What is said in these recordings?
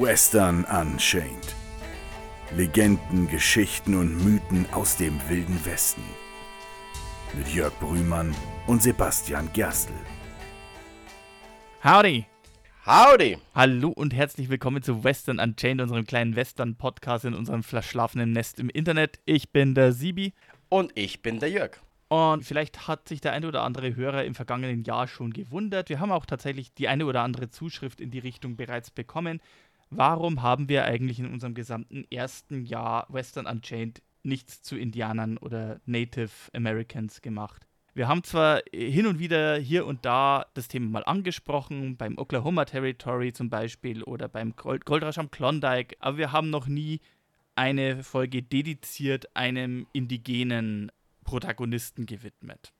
Western Unchained. Legenden, Geschichten und Mythen aus dem wilden Westen. Mit Jörg Brühmann und Sebastian Gerstl. Howdy! Howdy! Hallo und herzlich willkommen zu Western Unchained, unserem kleinen Western-Podcast in unserem verschlafenen Nest im Internet. Ich bin der Sibi. Und ich bin der Jörg. Und vielleicht hat sich der eine oder andere Hörer im vergangenen Jahr schon gewundert. Wir haben auch tatsächlich die eine oder andere Zuschrift in die Richtung bereits bekommen. Warum haben wir eigentlich in unserem gesamten ersten Jahr Western Unchained nichts zu Indianern oder Native Americans gemacht? Wir haben zwar hin und wieder hier und da das Thema mal angesprochen, beim Oklahoma Territory zum Beispiel oder beim Gold Goldrausch am Klondike, aber wir haben noch nie eine Folge dediziert einem indigenen Protagonisten gewidmet.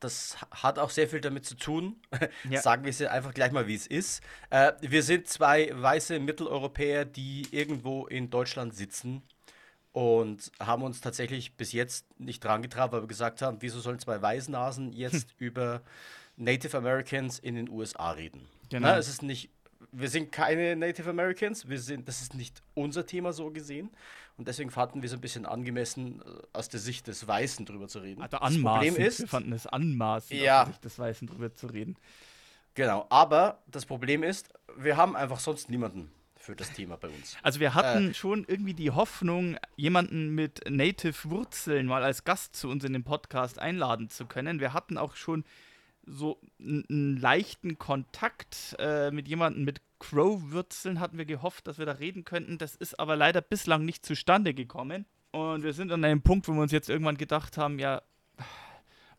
Das hat auch sehr viel damit zu tun. Ja. Sagen wir es einfach gleich mal, wie es ist. Äh, wir sind zwei weiße Mitteleuropäer, die irgendwo in Deutschland sitzen und haben uns tatsächlich bis jetzt nicht dran getraut, weil wir gesagt haben, wieso sollen zwei Weißnasen jetzt hm. über Native Americans in den USA reden? Genau. Na, es ist nicht wir sind keine Native Americans, wir sind, das ist nicht unser Thema so gesehen. Und deswegen fanden wir es ein bisschen angemessen, äh, aus der Sicht des Weißen drüber zu reden. Also anmaßend. Das Problem ist, wir fanden es anmaßend, ja, aus der Sicht des Weißen drüber zu reden. Genau, aber das Problem ist, wir haben einfach sonst niemanden für das Thema bei uns. Also wir hatten äh, schon irgendwie die Hoffnung, jemanden mit Native Wurzeln mal als Gast zu uns in den Podcast einladen zu können. Wir hatten auch schon so einen leichten Kontakt äh, mit jemandem mit Crow-Wurzeln hatten wir gehofft, dass wir da reden könnten. Das ist aber leider bislang nicht zustande gekommen. Und wir sind an einem Punkt, wo wir uns jetzt irgendwann gedacht haben, ja,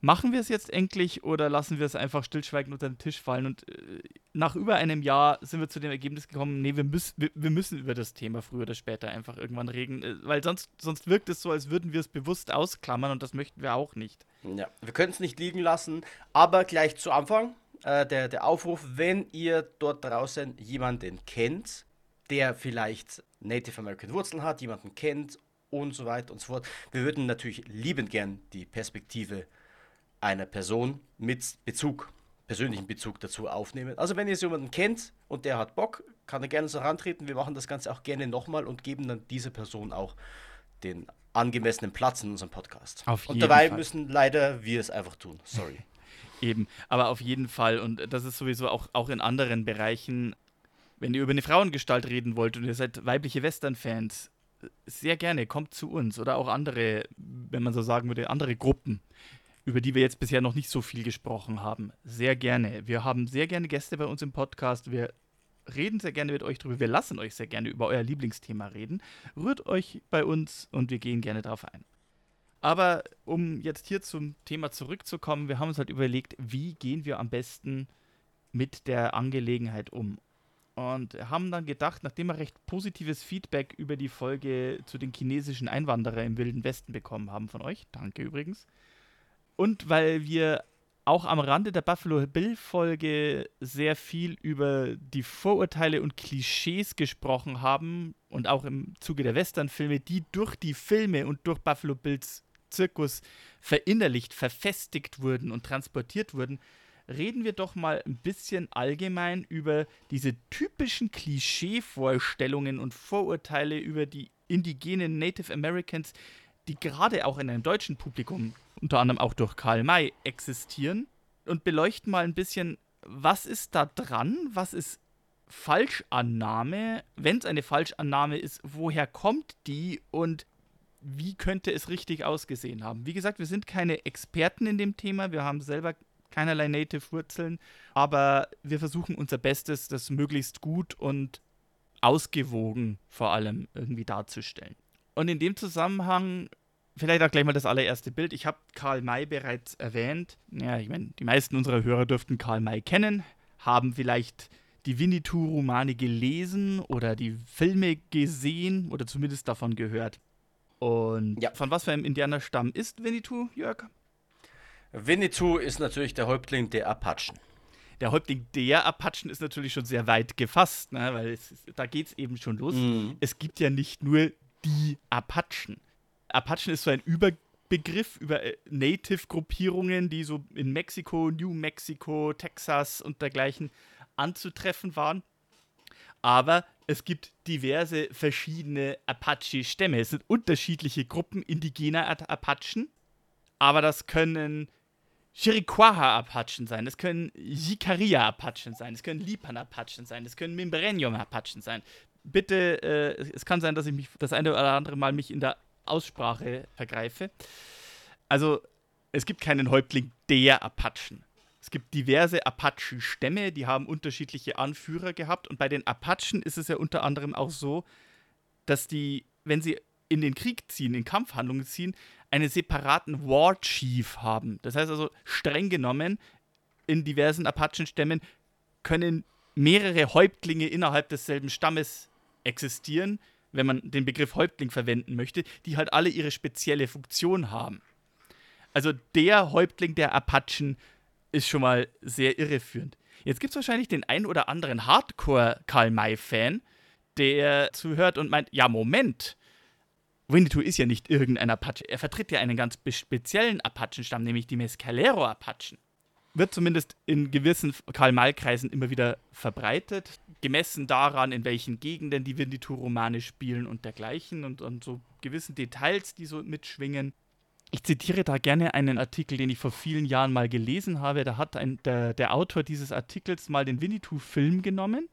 machen wir es jetzt endlich oder lassen wir es einfach stillschweigend unter den Tisch fallen? Und äh, nach über einem Jahr sind wir zu dem Ergebnis gekommen, nee, wir, müß, wir, wir, müssen über das Thema früher oder später einfach irgendwann reden, äh, weil sonst, sonst wirkt es so, als würden wir es bewusst ausklammern und das möchten wir auch nicht. Ja, wir können es nicht liegen lassen, aber gleich zu Anfang äh, der, der Aufruf, wenn ihr dort draußen jemanden kennt, der vielleicht Native American Wurzeln hat, jemanden kennt und so weiter und so fort. Wir würden natürlich liebend gern die Perspektive einer Person mit Bezug, persönlichen Bezug dazu aufnehmen. Also wenn ihr jemanden kennt und der hat Bock, kann er gerne so herantreten. Wir machen das Ganze auch gerne nochmal und geben dann dieser Person auch den angemessenen Platz in unserem Podcast. Auf jeden und dabei Fall. müssen leider wir es einfach tun. Sorry. Eben, aber auf jeden Fall, und das ist sowieso auch, auch in anderen Bereichen, wenn ihr über eine Frauengestalt reden wollt und ihr seid weibliche Western-Fans, sehr gerne, kommt zu uns oder auch andere, wenn man so sagen würde, andere Gruppen, über die wir jetzt bisher noch nicht so viel gesprochen haben. Sehr gerne. Wir haben sehr gerne Gäste bei uns im Podcast. Wir reden sehr gerne mit euch drüber. Wir lassen euch sehr gerne über euer Lieblingsthema reden. Rührt euch bei uns und wir gehen gerne darauf ein. Aber um jetzt hier zum Thema zurückzukommen, wir haben uns halt überlegt, wie gehen wir am besten mit der Angelegenheit um. Und haben dann gedacht, nachdem wir recht positives Feedback über die Folge zu den chinesischen Einwanderern im Wilden Westen bekommen haben von euch, danke übrigens, und weil wir auch am Rande der Buffalo Bill-Folge sehr viel über die Vorurteile und Klischees gesprochen haben und auch im Zuge der Western-Filme, die durch die Filme und durch Buffalo Bills Zirkus verinnerlicht, verfestigt wurden und transportiert wurden, reden wir doch mal ein bisschen allgemein über diese typischen Klischeevorstellungen und Vorurteile über die indigenen Native Americans, die gerade auch in einem deutschen Publikum, unter anderem auch durch Karl May, existieren. Und beleuchten mal ein bisschen, was ist da dran, was ist Falschannahme, wenn es eine Falschannahme ist, woher kommt die? Und wie könnte es richtig ausgesehen haben. Wie gesagt, wir sind keine Experten in dem Thema, wir haben selber keinerlei Native-Wurzeln, aber wir versuchen unser Bestes, das möglichst gut und ausgewogen vor allem irgendwie darzustellen. Und in dem Zusammenhang vielleicht auch gleich mal das allererste Bild. Ich habe Karl May bereits erwähnt. Ja, ich meine, die meisten unserer Hörer dürften Karl May kennen, haben vielleicht die Winnetou-Romane gelesen oder die Filme gesehen oder zumindest davon gehört. Und ja. von was für einem Indianerstamm ist Winnetou, Jörg? Winnetou ist natürlich der Häuptling der Apachen. Der Häuptling der Apachen ist natürlich schon sehr weit gefasst, ne? weil es, da geht es eben schon los. Mhm. Es gibt ja nicht nur die Apachen. Apachen ist so ein Überbegriff über äh, Native-Gruppierungen, die so in Mexiko, New Mexico, Texas und dergleichen anzutreffen waren. Aber es gibt diverse verschiedene Apache-Stämme. Es sind unterschiedliche Gruppen indigener Apachen, aber das können Chiriquaha-Apachen sein, das können Jicaria-Apachen sein, das können Lipan-Apachen sein, das können Mimbrenium-Apachen sein. Bitte, äh, es kann sein, dass ich mich das eine oder andere Mal mich in der Aussprache vergreife. Also, es gibt keinen Häuptling der Apachen. Es gibt diverse Apachen-Stämme, die haben unterschiedliche Anführer gehabt. Und bei den Apachen ist es ja unter anderem auch so, dass die, wenn sie in den Krieg ziehen, in Kampfhandlungen ziehen, einen separaten War Chief haben. Das heißt also, streng genommen, in diversen Apachen-Stämmen können mehrere Häuptlinge innerhalb desselben Stammes existieren, wenn man den Begriff Häuptling verwenden möchte, die halt alle ihre spezielle Funktion haben. Also der Häuptling der Apachen ist schon mal sehr irreführend. Jetzt gibt es wahrscheinlich den einen oder anderen Hardcore-Karl May-Fan, der zuhört und meint, ja, Moment, Winnetou ist ja nicht irgendein Apache. Er vertritt ja einen ganz speziellen Apachenstamm, nämlich die Mescalero-Apachen. Wird zumindest in gewissen Karl-May-Kreisen immer wieder verbreitet, gemessen daran, in welchen Gegenden die Winnetou-Romane spielen und dergleichen und, und so gewissen Details, die so mitschwingen. Ich zitiere da gerne einen Artikel, den ich vor vielen Jahren mal gelesen habe. Da hat ein, der, der Autor dieses Artikels mal den Winnetou-Film genommen,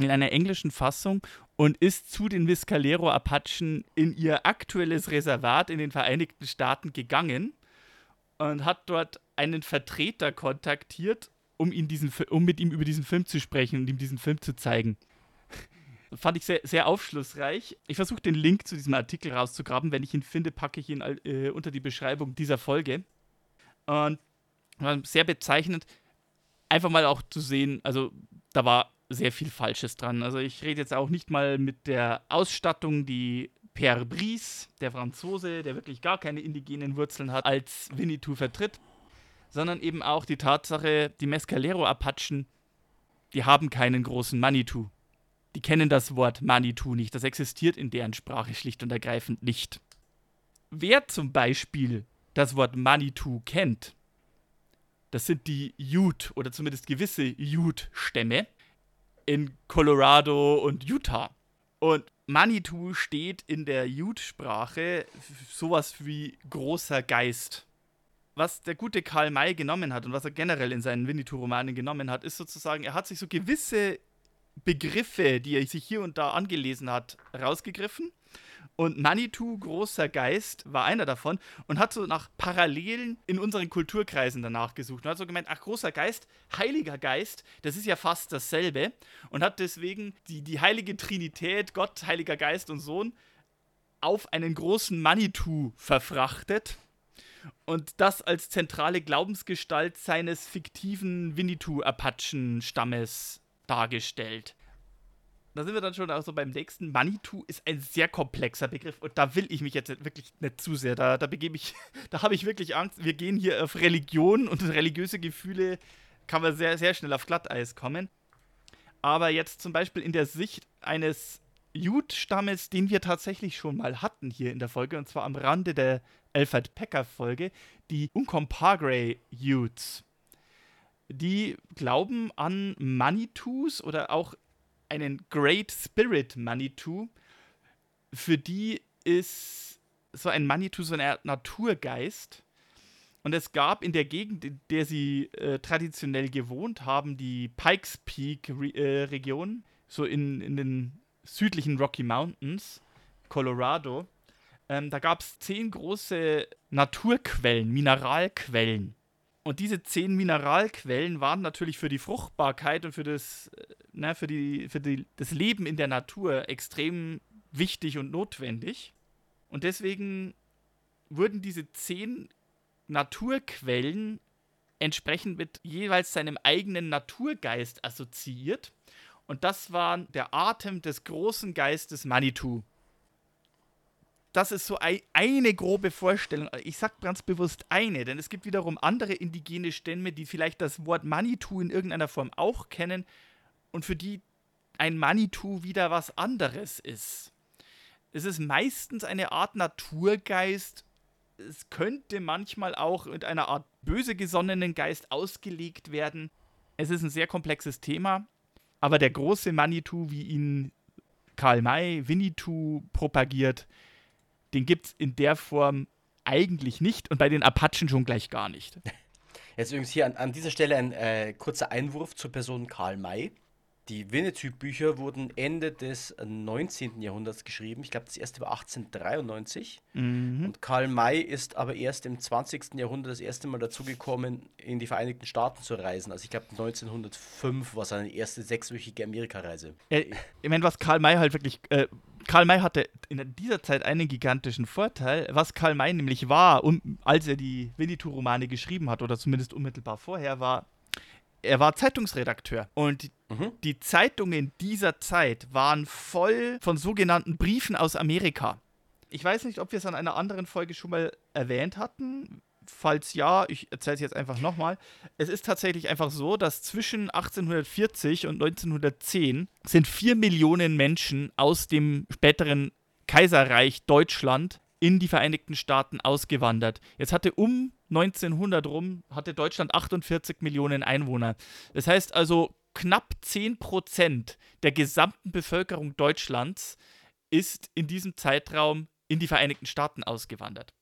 in einer englischen Fassung, und ist zu den Viscalero-Apachen in ihr aktuelles Reservat in den Vereinigten Staaten gegangen und hat dort einen Vertreter kontaktiert, um, ihn diesen, um mit ihm über diesen Film zu sprechen und ihm diesen Film zu zeigen. Fand ich sehr, sehr aufschlussreich. Ich versuche den Link zu diesem Artikel rauszugraben. Wenn ich ihn finde, packe ich ihn äh, unter die Beschreibung dieser Folge. Und war sehr bezeichnend, einfach mal auch zu sehen, also da war sehr viel Falsches dran. Also ich rede jetzt auch nicht mal mit der Ausstattung, die Pierre Brice, der Franzose, der wirklich gar keine indigenen Wurzeln hat, als Winnetou vertritt, sondern eben auch die Tatsache, die Mescalero-Apachen, die haben keinen großen Manitou die kennen das Wort Manitou nicht. Das existiert in deren Sprache schlicht und ergreifend nicht. Wer zum Beispiel das Wort Manitou kennt, das sind die Ute oder zumindest gewisse Ute-Stämme in Colorado und Utah. Und Manitou steht in der Ute-Sprache sowas wie großer Geist. Was der gute Karl May genommen hat und was er generell in seinen Winnetou-Romanen genommen hat, ist sozusagen, er hat sich so gewisse Begriffe, die er sich hier und da angelesen hat, rausgegriffen. Und Manitou, großer Geist, war einer davon und hat so nach Parallelen in unseren Kulturkreisen danach gesucht. Und hat so gemeint, ach, großer Geist, heiliger Geist, das ist ja fast dasselbe. Und hat deswegen die, die heilige Trinität, Gott, heiliger Geist und Sohn, auf einen großen Manitou verfrachtet. Und das als zentrale Glaubensgestalt seines fiktiven Winnetou-Apachen-Stammes dargestellt. Da sind wir dann schon auch so beim nächsten. Manitou ist ein sehr komplexer Begriff und da will ich mich jetzt wirklich nicht zu sehr. Da, da begebe ich, da habe ich wirklich Angst. Wir gehen hier auf Religion und religiöse Gefühle kann man sehr, sehr schnell auf Glatteis kommen. Aber jetzt zum Beispiel in der Sicht eines Jud-Stammes, den wir tatsächlich schon mal hatten hier in der Folge, und zwar am Rande der Alfred Pecker-Folge, die Uncompagre Utes die glauben an Manitous oder auch einen Great Spirit Manitou. Für die ist so ein Manitou so eine Art Naturgeist. Und es gab in der Gegend, in der sie äh, traditionell gewohnt haben, die Pikes Peak Re äh, Region, so in, in den südlichen Rocky Mountains, Colorado, ähm, da gab es zehn große Naturquellen, Mineralquellen. Und diese zehn Mineralquellen waren natürlich für die Fruchtbarkeit und für das, äh, ne, für die, für die, das Leben in der Natur extrem wichtig und notwendig. Und deswegen wurden diese zehn Naturquellen entsprechend mit jeweils seinem eigenen Naturgeist assoziiert. Und das war der Atem des großen Geistes Manitou das ist so ein, eine grobe Vorstellung. Ich sage ganz bewusst eine, denn es gibt wiederum andere indigene Stämme, die vielleicht das Wort Manitou in irgendeiner Form auch kennen und für die ein Manitou wieder was anderes ist. Es ist meistens eine Art Naturgeist. Es könnte manchmal auch mit einer Art böse gesonnenen Geist ausgelegt werden. Es ist ein sehr komplexes Thema. Aber der große Manitou, wie ihn Karl May, Winnetou propagiert, den gibt es in der Form eigentlich nicht und bei den Apachen schon gleich gar nicht. Jetzt übrigens hier an, an dieser Stelle ein äh, kurzer Einwurf zur Person Karl May. Die Winnetou-Bücher wurden Ende des 19. Jahrhunderts geschrieben. Ich glaube, das erste war 1893. Mhm. Und Karl May ist aber erst im 20. Jahrhundert das erste Mal dazugekommen, in die Vereinigten Staaten zu reisen. Also ich glaube, 1905 war seine erste sechswöchige Amerikareise. Ja, ich meine, was Karl May halt wirklich... Äh, Karl May hatte in dieser Zeit einen gigantischen Vorteil. Was Karl May nämlich war, um, als er die Winnetou-Romane geschrieben hat, oder zumindest unmittelbar vorher, war er war Zeitungsredakteur und mhm. die Zeitungen dieser Zeit waren voll von sogenannten Briefen aus Amerika. Ich weiß nicht, ob wir es an einer anderen Folge schon mal erwähnt hatten. Falls ja, ich erzähle es jetzt einfach nochmal. Es ist tatsächlich einfach so, dass zwischen 1840 und 1910 sind vier Millionen Menschen aus dem späteren Kaiserreich Deutschland in die Vereinigten Staaten ausgewandert. Jetzt hatte um 1900 rum, hatte Deutschland 48 Millionen Einwohner. Das heißt also, knapp 10 Prozent der gesamten Bevölkerung Deutschlands ist in diesem Zeitraum in die Vereinigten Staaten ausgewandert.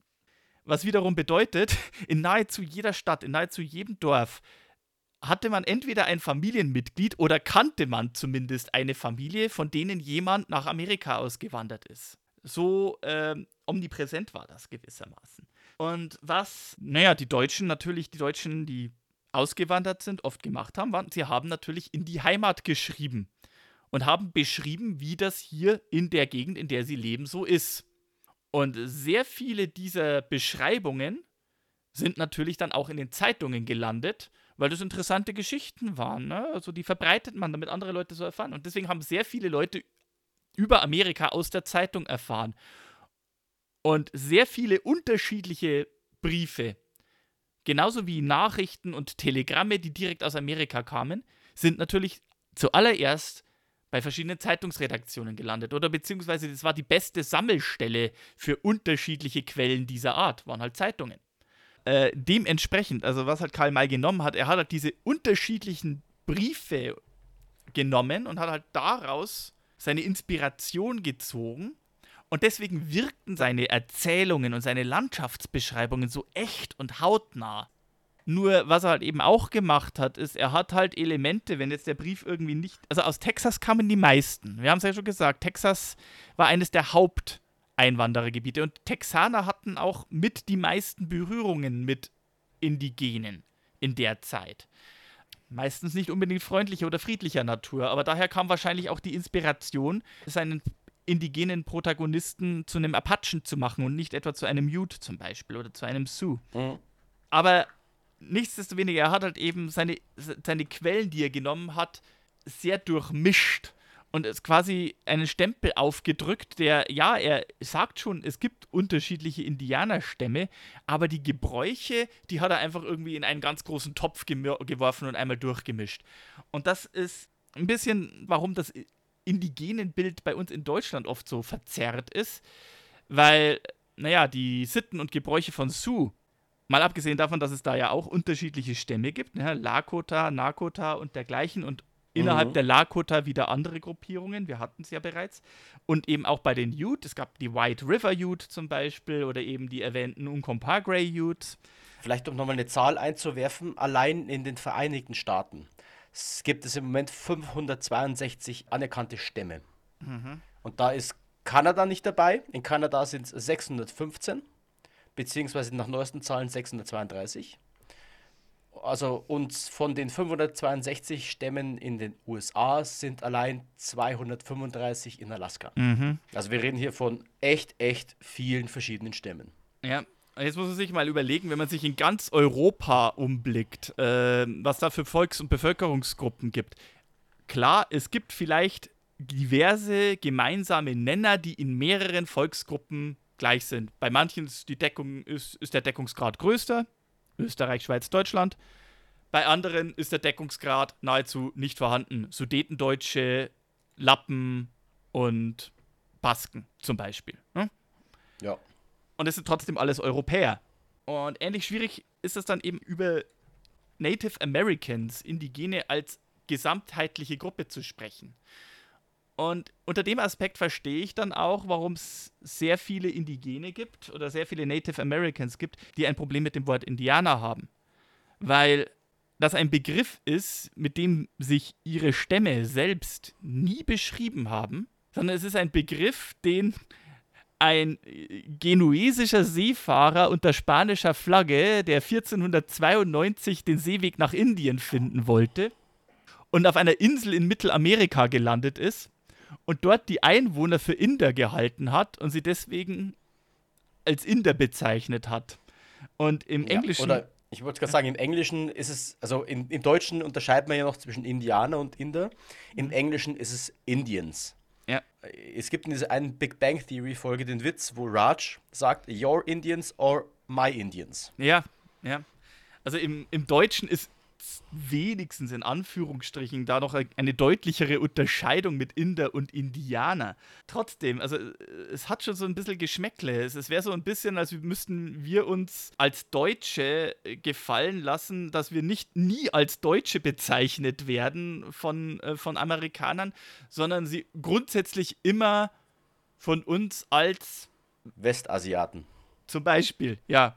Was wiederum bedeutet, in nahezu jeder Stadt, in nahezu jedem Dorf hatte man entweder ein Familienmitglied oder kannte man zumindest eine Familie, von denen jemand nach Amerika ausgewandert ist. So ähm, omnipräsent war das gewissermaßen. Und was, naja, die Deutschen natürlich, die Deutschen, die ausgewandert sind, oft gemacht haben, waren, sie haben natürlich in die Heimat geschrieben und haben beschrieben, wie das hier in der Gegend, in der sie leben, so ist. Und sehr viele dieser Beschreibungen sind natürlich dann auch in den Zeitungen gelandet, weil das interessante Geschichten waren. Ne? Also die verbreitet man, damit andere Leute so erfahren. Und deswegen haben sehr viele Leute über Amerika aus der Zeitung erfahren. Und sehr viele unterschiedliche Briefe, genauso wie Nachrichten und Telegramme, die direkt aus Amerika kamen, sind natürlich zuallererst bei verschiedenen Zeitungsredaktionen gelandet. Oder beziehungsweise das war die beste Sammelstelle für unterschiedliche Quellen dieser Art, waren halt Zeitungen. Äh, dementsprechend, also was hat Karl May genommen hat, er hat halt diese unterschiedlichen Briefe genommen und hat halt daraus seine Inspiration gezogen. Und deswegen wirkten seine Erzählungen und seine Landschaftsbeschreibungen so echt und hautnah. Nur was er halt eben auch gemacht hat, ist, er hat halt Elemente, wenn jetzt der Brief irgendwie nicht. Also aus Texas kamen die meisten. Wir haben es ja schon gesagt, Texas war eines der Haupteinwanderergebiete und Texaner hatten auch mit die meisten Berührungen mit Indigenen in der Zeit. Meistens nicht unbedingt freundlicher oder friedlicher Natur, aber daher kam wahrscheinlich auch die Inspiration, seinen indigenen Protagonisten zu einem Apachen zu machen und nicht etwa zu einem Ute zum Beispiel oder zu einem Sioux. Mhm. Aber nichtsdestoweniger, er hat halt eben seine, seine Quellen, die er genommen hat, sehr durchmischt und es quasi einen Stempel aufgedrückt, der, ja, er sagt schon, es gibt unterschiedliche Indianerstämme, aber die Gebräuche, die hat er einfach irgendwie in einen ganz großen Topf geworfen und einmal durchgemischt. Und das ist ein bisschen, warum das indigenen Bild bei uns in Deutschland oft so verzerrt ist, weil, naja, die Sitten und Gebräuche von Sioux, mal abgesehen davon, dass es da ja auch unterschiedliche Stämme gibt, ne, Lakota, Nakota und dergleichen und innerhalb mhm. der Lakota wieder andere Gruppierungen, wir hatten es ja bereits, und eben auch bei den Ute, es gab die White River Ute zum Beispiel oder eben die erwähnten Uncompahgre Ute. Vielleicht um nochmal eine Zahl einzuwerfen, allein in den Vereinigten Staaten es gibt es im Moment 562 anerkannte Stämme. Mhm. Und da ist Kanada nicht dabei. In Kanada sind es 615, beziehungsweise nach neuesten Zahlen 632. Also und von den 562 Stämmen in den USA sind allein 235 in Alaska. Mhm. Also wir reden hier von echt, echt vielen verschiedenen Stämmen. Ja, Jetzt muss man sich mal überlegen, wenn man sich in ganz Europa umblickt, äh, was da für Volks- und Bevölkerungsgruppen gibt. Klar, es gibt vielleicht diverse gemeinsame Nenner, die in mehreren Volksgruppen gleich sind. Bei manchen ist, die Deckung, ist, ist der Deckungsgrad größer, Österreich, Schweiz, Deutschland. Bei anderen ist der Deckungsgrad nahezu nicht vorhanden. Sudetendeutsche, Lappen und Basken zum Beispiel. Ne? Ja. Und es sind trotzdem alles Europäer. Und ähnlich schwierig ist es dann eben über Native Americans, Indigene als gesamtheitliche Gruppe zu sprechen. Und unter dem Aspekt verstehe ich dann auch, warum es sehr viele Indigene gibt oder sehr viele Native Americans gibt, die ein Problem mit dem Wort Indianer haben. Weil das ein Begriff ist, mit dem sich ihre Stämme selbst nie beschrieben haben, sondern es ist ein Begriff, den ein genuesischer Seefahrer unter spanischer Flagge, der 1492 den Seeweg nach Indien finden wollte und auf einer Insel in Mittelamerika gelandet ist und dort die Einwohner für Inder gehalten hat und sie deswegen als Inder bezeichnet hat. Und im ja, Englischen. Oder ich wollte gerade sagen, im Englischen ist es, also im, im Deutschen unterscheidet man ja noch zwischen Indianer und Inder. Im mhm. Englischen ist es Indians. Ja. Es gibt in dieser einen Big Bang Theory Folge den Witz, wo Raj sagt, Your Indians or my Indians. Ja, ja. Also im, im Deutschen ist wenigstens in Anführungsstrichen da noch eine deutlichere Unterscheidung mit Inder und Indianer. Trotzdem, also äh, es hat schon so ein bisschen Geschmäckle. Es, es wäre so ein bisschen, als müssten wir uns als Deutsche äh, gefallen lassen, dass wir nicht nie als Deutsche bezeichnet werden von, äh, von Amerikanern, sondern sie grundsätzlich immer von uns als Westasiaten. Zum Beispiel, ja.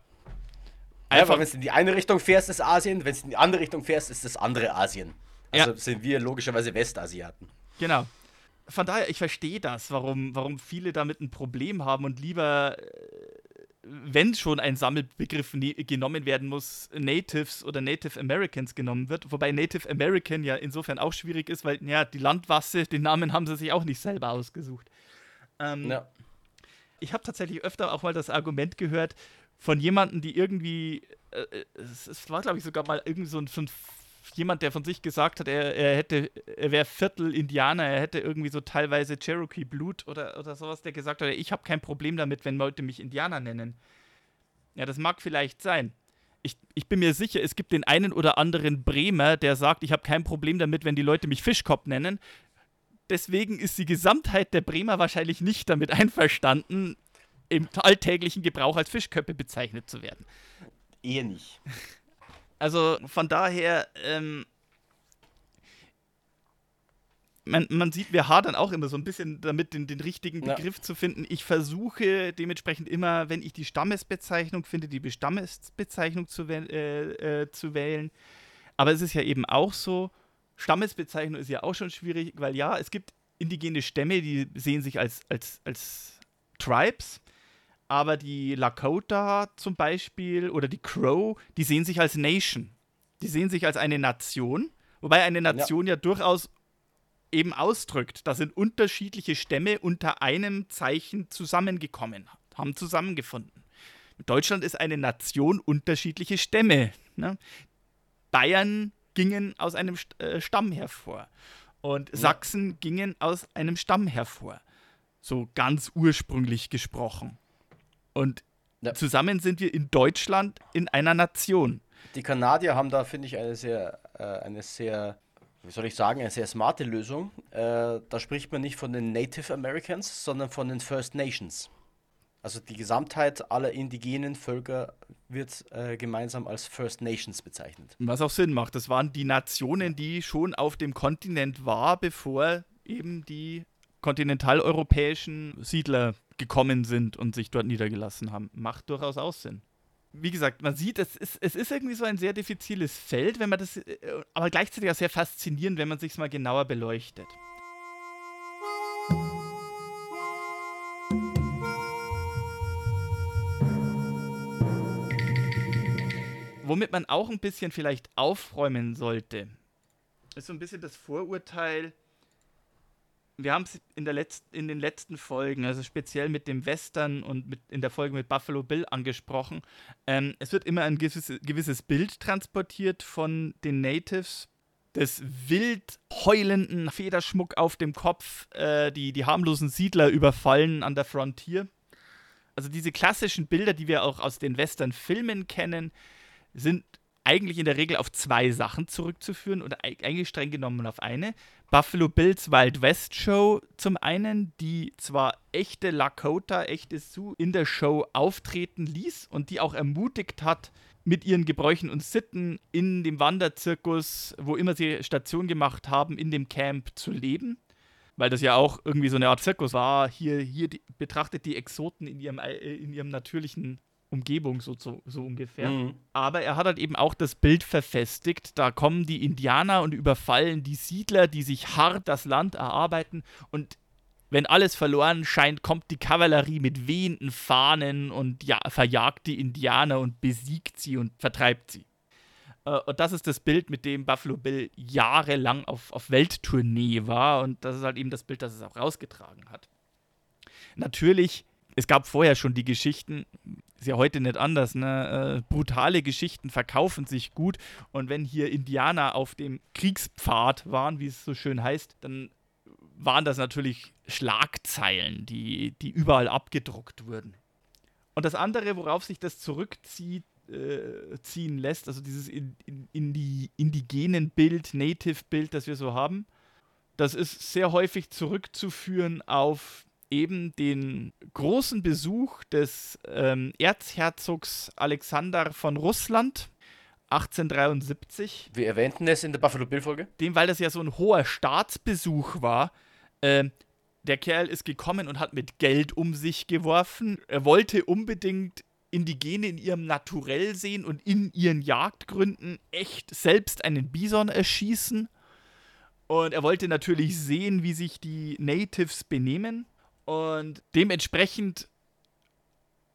Einfach, wenn es in die eine Richtung fährst, ist Asien, wenn es in die andere Richtung fährst, ist das andere Asien. Also ja. sind wir logischerweise Westasiaten. Genau. Von daher, ich verstehe das, warum, warum viele damit ein Problem haben und lieber, äh, wenn schon ein Sammelbegriff ne genommen werden muss, Natives oder Native Americans genommen wird. Wobei Native American ja insofern auch schwierig ist, weil ja, die Landwasse, den Namen haben sie sich auch nicht selber ausgesucht. Ähm, ja. Ich habe tatsächlich öfter auch mal das Argument gehört, von jemandem, die irgendwie, äh, äh es, war glaube ich sogar mal irgendwie so ein, so ein, jemand, der von sich gesagt hat, er, er hätte, er wäre Viertel Indianer, er hätte irgendwie so teilweise Cherokee Blut oder, oder sowas, der gesagt hat, ich habe kein Problem damit, wenn Leute mich Indianer nennen. Ja, das mag vielleicht sein. Ich, ich bin mir sicher, es gibt den einen oder anderen Bremer, der sagt, ich habe kein Problem damit, wenn die Leute mich Fischkopf nennen. Deswegen ist die Gesamtheit der Bremer wahrscheinlich nicht damit einverstanden, im alltäglichen Gebrauch als Fischköppe bezeichnet zu werden. Eher nicht. Also von daher, ähm, man, man, sieht, wir hadern auch immer so ein bisschen damit, den, den richtigen Begriff ja. zu finden. Ich versuche dementsprechend immer, wenn ich die Stammesbezeichnung finde, die Stammesbezeichnung zu, äh, äh, zu wählen. Aber es ist ja eben auch so, Stammesbezeichnung ist ja auch schon schwierig, weil ja, es gibt indigene Stämme, die sehen sich als, als, als Tribes aber die Lakota zum Beispiel oder die Crow, die sehen sich als Nation. Die sehen sich als eine Nation, wobei eine Nation ja, ja durchaus eben ausdrückt, da sind unterschiedliche Stämme unter einem Zeichen zusammengekommen, haben zusammengefunden. Deutschland ist eine Nation unterschiedliche Stämme. Ne? Bayern gingen aus einem äh, Stamm hervor und ja. Sachsen gingen aus einem Stamm hervor. So ganz ursprünglich gesprochen. Und ja. zusammen sind wir in Deutschland in einer Nation. Die Kanadier haben da, finde ich, eine sehr, äh, eine sehr, wie soll ich sagen, eine sehr smarte Lösung. Äh, da spricht man nicht von den Native Americans, sondern von den First Nations. Also die Gesamtheit aller indigenen Völker wird äh, gemeinsam als First Nations bezeichnet. Was auch Sinn macht. Das waren die Nationen, die schon auf dem Kontinent waren, bevor eben die kontinentaleuropäischen Siedler gekommen sind und sich dort niedergelassen haben. Macht durchaus auch Sinn. Wie gesagt, man sieht, es ist, es ist irgendwie so ein sehr diffiziles Feld, wenn man das, äh, aber gleichzeitig auch sehr faszinierend, wenn man sich es mal genauer beleuchtet. Womit man auch ein bisschen vielleicht aufräumen sollte, ist so ein bisschen das Vorurteil, wir haben es in, in den letzten Folgen, also speziell mit dem Western und mit, in der Folge mit Buffalo Bill angesprochen. Ähm, es wird immer ein gewisses, gewisses Bild transportiert von den Natives, des wild heulenden Federschmuck auf dem Kopf, äh, die die harmlosen Siedler überfallen an der Frontier. Also diese klassischen Bilder, die wir auch aus den Western-Filmen kennen, sind eigentlich in der Regel auf zwei Sachen zurückzuführen oder eigentlich streng genommen auf eine. Buffalo Bills Wild West Show zum einen, die zwar echte Lakota, echte Sioux in der Show auftreten ließ und die auch ermutigt hat, mit ihren Gebräuchen und Sitten in dem Wanderzirkus, wo immer sie Station gemacht haben, in dem Camp zu leben. Weil das ja auch irgendwie so eine Art Zirkus war. Hier, hier die, betrachtet die Exoten in ihrem, äh, in ihrem natürlichen Umgebung, so, so, so ungefähr. Mhm. Aber er hat halt eben auch das Bild verfestigt. Da kommen die Indianer und überfallen die Siedler, die sich hart das Land erarbeiten. Und wenn alles verloren scheint, kommt die Kavallerie mit wehenden Fahnen und ja, verjagt die Indianer und besiegt sie und vertreibt sie. Äh, und das ist das Bild, mit dem Buffalo Bill jahrelang auf, auf Welttournee war. Und das ist halt eben das Bild, das es auch rausgetragen hat. Natürlich es gab vorher schon die Geschichten, ist ja heute nicht anders, ne? Äh, brutale Geschichten verkaufen sich gut und wenn hier Indianer auf dem Kriegspfad waren, wie es so schön heißt, dann waren das natürlich Schlagzeilen, die, die überall abgedruckt wurden. Und das andere, worauf sich das zurückzieht, äh, ziehen lässt, also dieses in, in, in die indigenen Bild, Native-Bild, das wir so haben, das ist sehr häufig zurückzuführen auf eben den großen Besuch des ähm, Erzherzogs Alexander von Russland 1873. Wir erwähnten es in der Buffalo Bill-Folge. Dem, weil das ja so ein hoher Staatsbesuch war. Äh, der Kerl ist gekommen und hat mit Geld um sich geworfen. Er wollte unbedingt Indigene in ihrem Naturell sehen und in ihren Jagdgründen echt selbst einen Bison erschießen. Und er wollte natürlich sehen, wie sich die Natives benehmen. Und dementsprechend,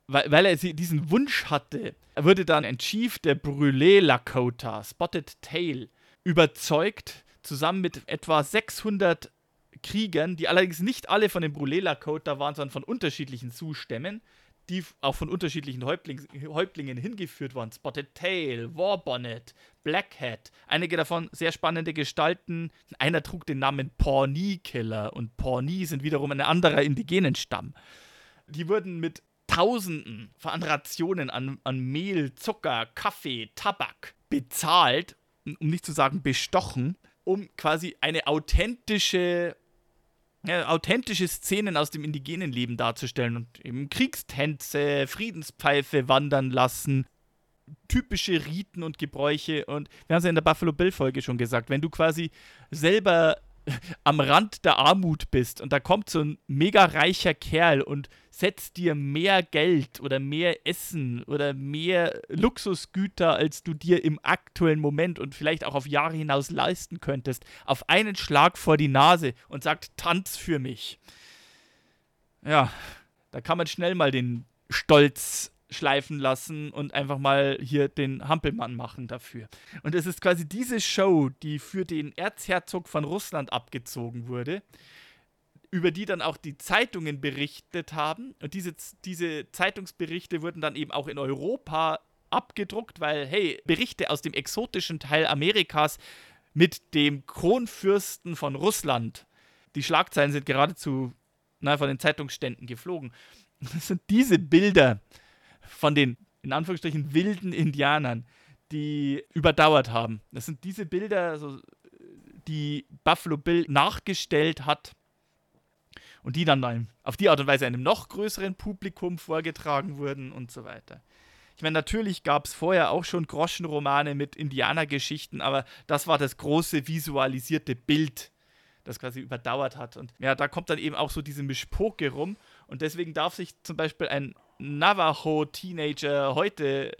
weil, weil er diesen Wunsch hatte, wurde dann ein Chief der Brûlé Lakota, Spotted Tail, überzeugt, zusammen mit etwa 600 Kriegern, die allerdings nicht alle von den Brûlé Lakota waren, sondern von unterschiedlichen Zustämmen, die auch von unterschiedlichen Häuptlings, Häuptlingen hingeführt waren. Spotted Tail, Warbonnet, Black Hat. Einige davon sehr spannende Gestalten. Einer trug den Namen Pawnee Killer und Pawnee sind wiederum ein anderer indigenen Stamm. Die wurden mit Tausenden von Rationen an, an Mehl, Zucker, Kaffee, Tabak bezahlt, um nicht zu sagen bestochen, um quasi eine authentische ja, authentische Szenen aus dem indigenen Leben darzustellen und eben Kriegstänze, Friedenspfeife wandern lassen, typische Riten und Gebräuche. Und wir haben es ja in der Buffalo Bill-Folge schon gesagt, wenn du quasi selber am Rand der Armut bist und da kommt so ein mega reicher Kerl und setzt dir mehr Geld oder mehr Essen oder mehr Luxusgüter, als du dir im aktuellen Moment und vielleicht auch auf Jahre hinaus leisten könntest, auf einen Schlag vor die Nase und sagt, tanz für mich. Ja, da kann man schnell mal den Stolz schleifen lassen und einfach mal hier den Hampelmann machen dafür. Und es ist quasi diese Show, die für den Erzherzog von Russland abgezogen wurde, über die dann auch die Zeitungen berichtet haben. Und diese, diese Zeitungsberichte wurden dann eben auch in Europa abgedruckt, weil, hey, Berichte aus dem exotischen Teil Amerikas mit dem Kronfürsten von Russland. Die Schlagzeilen sind geradezu na, von den Zeitungsständen geflogen. Das sind diese Bilder, von den, in Anführungsstrichen, wilden Indianern, die überdauert haben. Das sind diese Bilder, also, die Buffalo Bill nachgestellt hat und die dann einem, auf die Art und Weise einem noch größeren Publikum vorgetragen wurden und so weiter. Ich meine, natürlich gab es vorher auch schon Groschenromane mit Indianergeschichten, aber das war das große visualisierte Bild, das quasi überdauert hat. Und ja, da kommt dann eben auch so diese Mischpoke rum. Und deswegen darf sich zum Beispiel ein Navajo-Teenager heute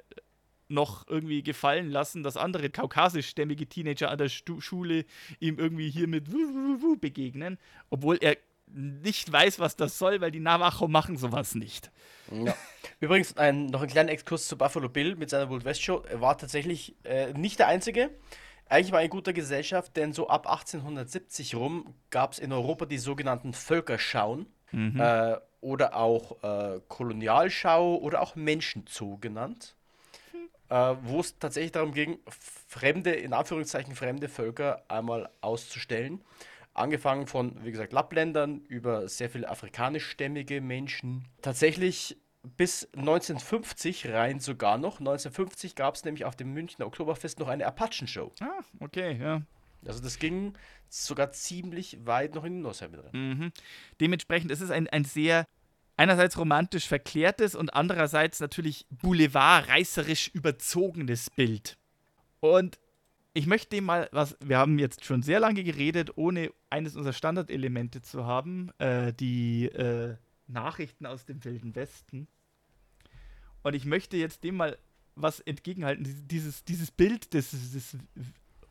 noch irgendwie gefallen lassen, dass andere kaukasischstämmige Teenager an der Stu Schule ihm irgendwie hier mit begegnen, obwohl er nicht weiß, was das soll, weil die Navajo machen sowas nicht. Ja. Übrigens, ein, noch ein kleiner Exkurs zu Buffalo Bill mit seiner World West Show. Er war tatsächlich äh, nicht der Einzige. Eigentlich war er in guter Gesellschaft, denn so ab 1870 rum gab es in Europa die sogenannten Völkerschauen. Mhm. Äh, oder auch äh, Kolonialschau oder auch Menschenzoo genannt, hm. äh, wo es tatsächlich darum ging, fremde, in Anführungszeichen fremde Völker einmal auszustellen. Angefangen von, wie gesagt, Lappländern über sehr viele afrikanischstämmige Menschen. Tatsächlich bis 1950 rein sogar noch. 1950 gab es nämlich auf dem Münchner Oktoberfest noch eine Apachenshow. Ah, okay, ja. Also das ging sogar ziemlich weit noch in die Nussheim drin. Mhm. Dementsprechend ist es ein, ein sehr einerseits romantisch verklärtes und andererseits natürlich boulevardreißerisch überzogenes Bild. Und ich möchte dem mal was, wir haben jetzt schon sehr lange geredet, ohne eines unserer Standardelemente zu haben, äh, die äh, Nachrichten aus dem Wilden Westen. Und ich möchte jetzt dem mal was entgegenhalten, dieses, dieses Bild des, des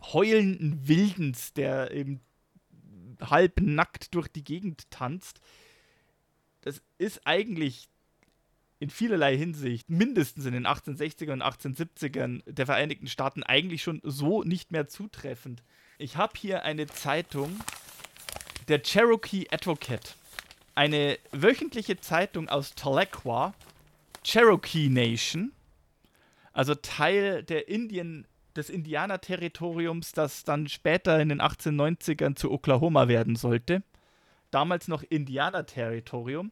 heulenden Wildens, der eben halb nackt durch die Gegend tanzt, das ist eigentlich in vielerlei Hinsicht, mindestens in den 1860er und 1870ern der Vereinigten Staaten, eigentlich schon so nicht mehr zutreffend. Ich habe hier eine Zeitung, der Cherokee Advocate, eine wöchentliche Zeitung aus Tahlequah, Cherokee Nation, also Teil der Indien, des Indianerterritoriums, das dann später in den 1890ern zu Oklahoma werden sollte. Damals noch Indianerterritorium.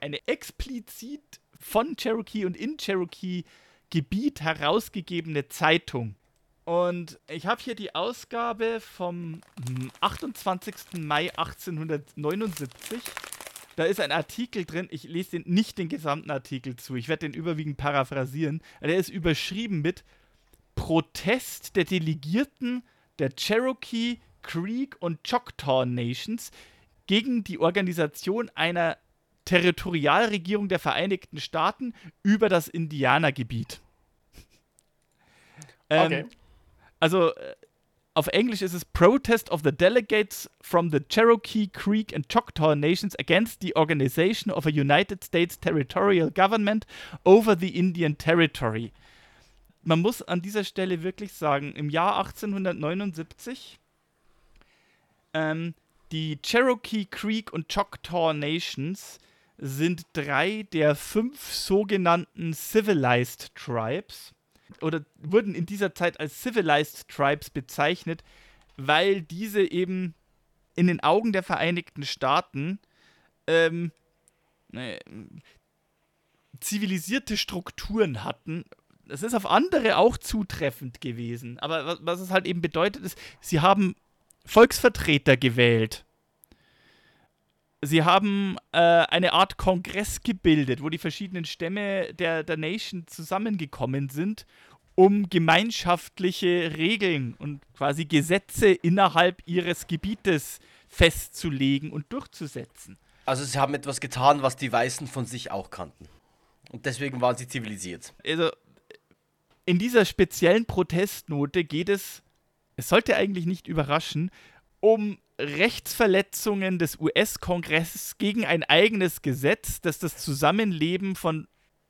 Eine explizit von Cherokee und in Cherokee Gebiet herausgegebene Zeitung. Und ich habe hier die Ausgabe vom 28. Mai 1879. Da ist ein Artikel drin, ich lese den, nicht den gesamten Artikel zu, ich werde den überwiegend paraphrasieren. Der ist überschrieben mit Protest der Delegierten der Cherokee, Creek und Choctaw Nations gegen die Organisation einer Territorialregierung der Vereinigten Staaten über das Indianergebiet. ähm, okay. Also äh, auf Englisch ist es Protest of the Delegates from the Cherokee, Creek and Choctaw Nations against the organization of a United States territorial government over the Indian Territory man muss an dieser Stelle wirklich sagen, im Jahr 1879 ähm, die Cherokee Creek und Choctaw Nations sind drei der fünf sogenannten Civilized Tribes oder wurden in dieser Zeit als Civilized Tribes bezeichnet, weil diese eben in den Augen der Vereinigten Staaten ähm, äh, zivilisierte Strukturen hatten es ist auf andere auch zutreffend gewesen. Aber was, was es halt eben bedeutet, ist, sie haben Volksvertreter gewählt. Sie haben äh, eine Art Kongress gebildet, wo die verschiedenen Stämme der, der Nation zusammengekommen sind, um gemeinschaftliche Regeln und quasi Gesetze innerhalb ihres Gebietes festzulegen und durchzusetzen. Also sie haben etwas getan, was die Weißen von sich auch kannten. Und deswegen waren sie zivilisiert. Also in dieser speziellen Protestnote geht es, es sollte eigentlich nicht überraschen, um Rechtsverletzungen des US-Kongresses gegen ein eigenes Gesetz, das das Zusammenleben von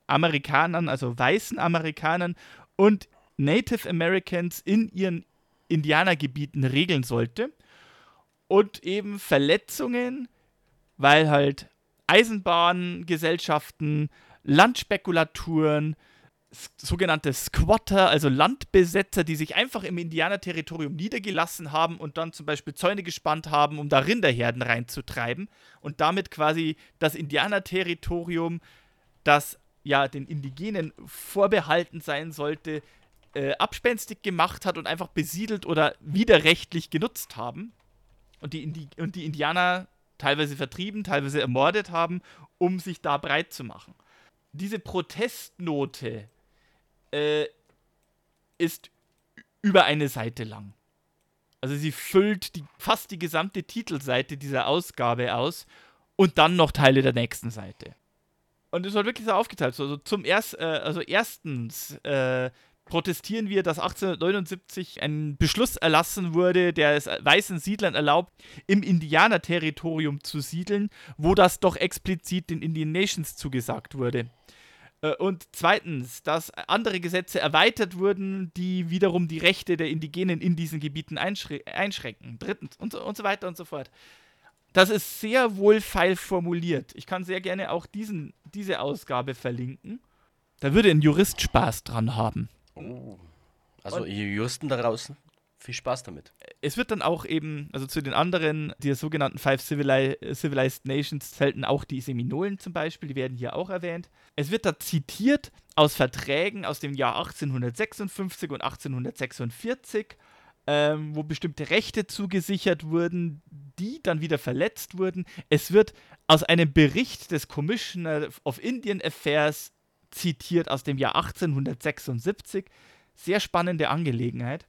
Amerikanern, also weißen Amerikanern und Native Americans in ihren Indianergebieten regeln sollte. Und eben Verletzungen, weil halt Eisenbahngesellschaften, Landspekulaturen, sogenannte Squatter, also Landbesetzer, die sich einfach im Indianerterritorium niedergelassen haben und dann zum Beispiel Zäune gespannt haben, um da Rinderherden reinzutreiben und damit quasi das Indianerterritorium, das ja den Indigenen vorbehalten sein sollte, äh, abspenstig gemacht hat und einfach besiedelt oder widerrechtlich genutzt haben und die, Indi und die Indianer teilweise vertrieben, teilweise ermordet haben, um sich da breit zu machen. Diese Protestnote äh, ist über eine Seite lang. Also sie füllt die, fast die gesamte Titelseite dieser Ausgabe aus und dann noch Teile der nächsten Seite. Und es wird wirklich so aufgeteilt. Also zum erst, äh, also erstens äh, protestieren wir, dass 1879 ein Beschluss erlassen wurde, der es weißen Siedlern erlaubt, im Indianerterritorium zu siedeln, wo das doch explizit den Indian Nations zugesagt wurde. Äh, und zweitens, dass andere Gesetze erweitert wurden, die wiederum die Rechte der Indigenen in diesen Gebieten einschränken. Drittens und so, und so weiter und so fort. Das ist sehr wohlfeil formuliert. Ich kann sehr gerne auch diesen, diese Ausgabe verlinken. Da würde ein Jurist Spaß dran haben. Oh. Also und, Juristen da draußen, viel Spaß damit. Es wird dann auch eben, also zu den anderen, die sogenannten Five Civili Civilized Nations zählten auch die Seminolen zum Beispiel, die werden hier auch erwähnt. Es wird da zitiert aus Verträgen aus dem Jahr 1856 und 1846, ähm, wo bestimmte Rechte zugesichert wurden, die dann wieder verletzt wurden. Es wird aus einem Bericht des Commissioner of Indian Affairs zitiert aus dem Jahr 1876. Sehr spannende Angelegenheit.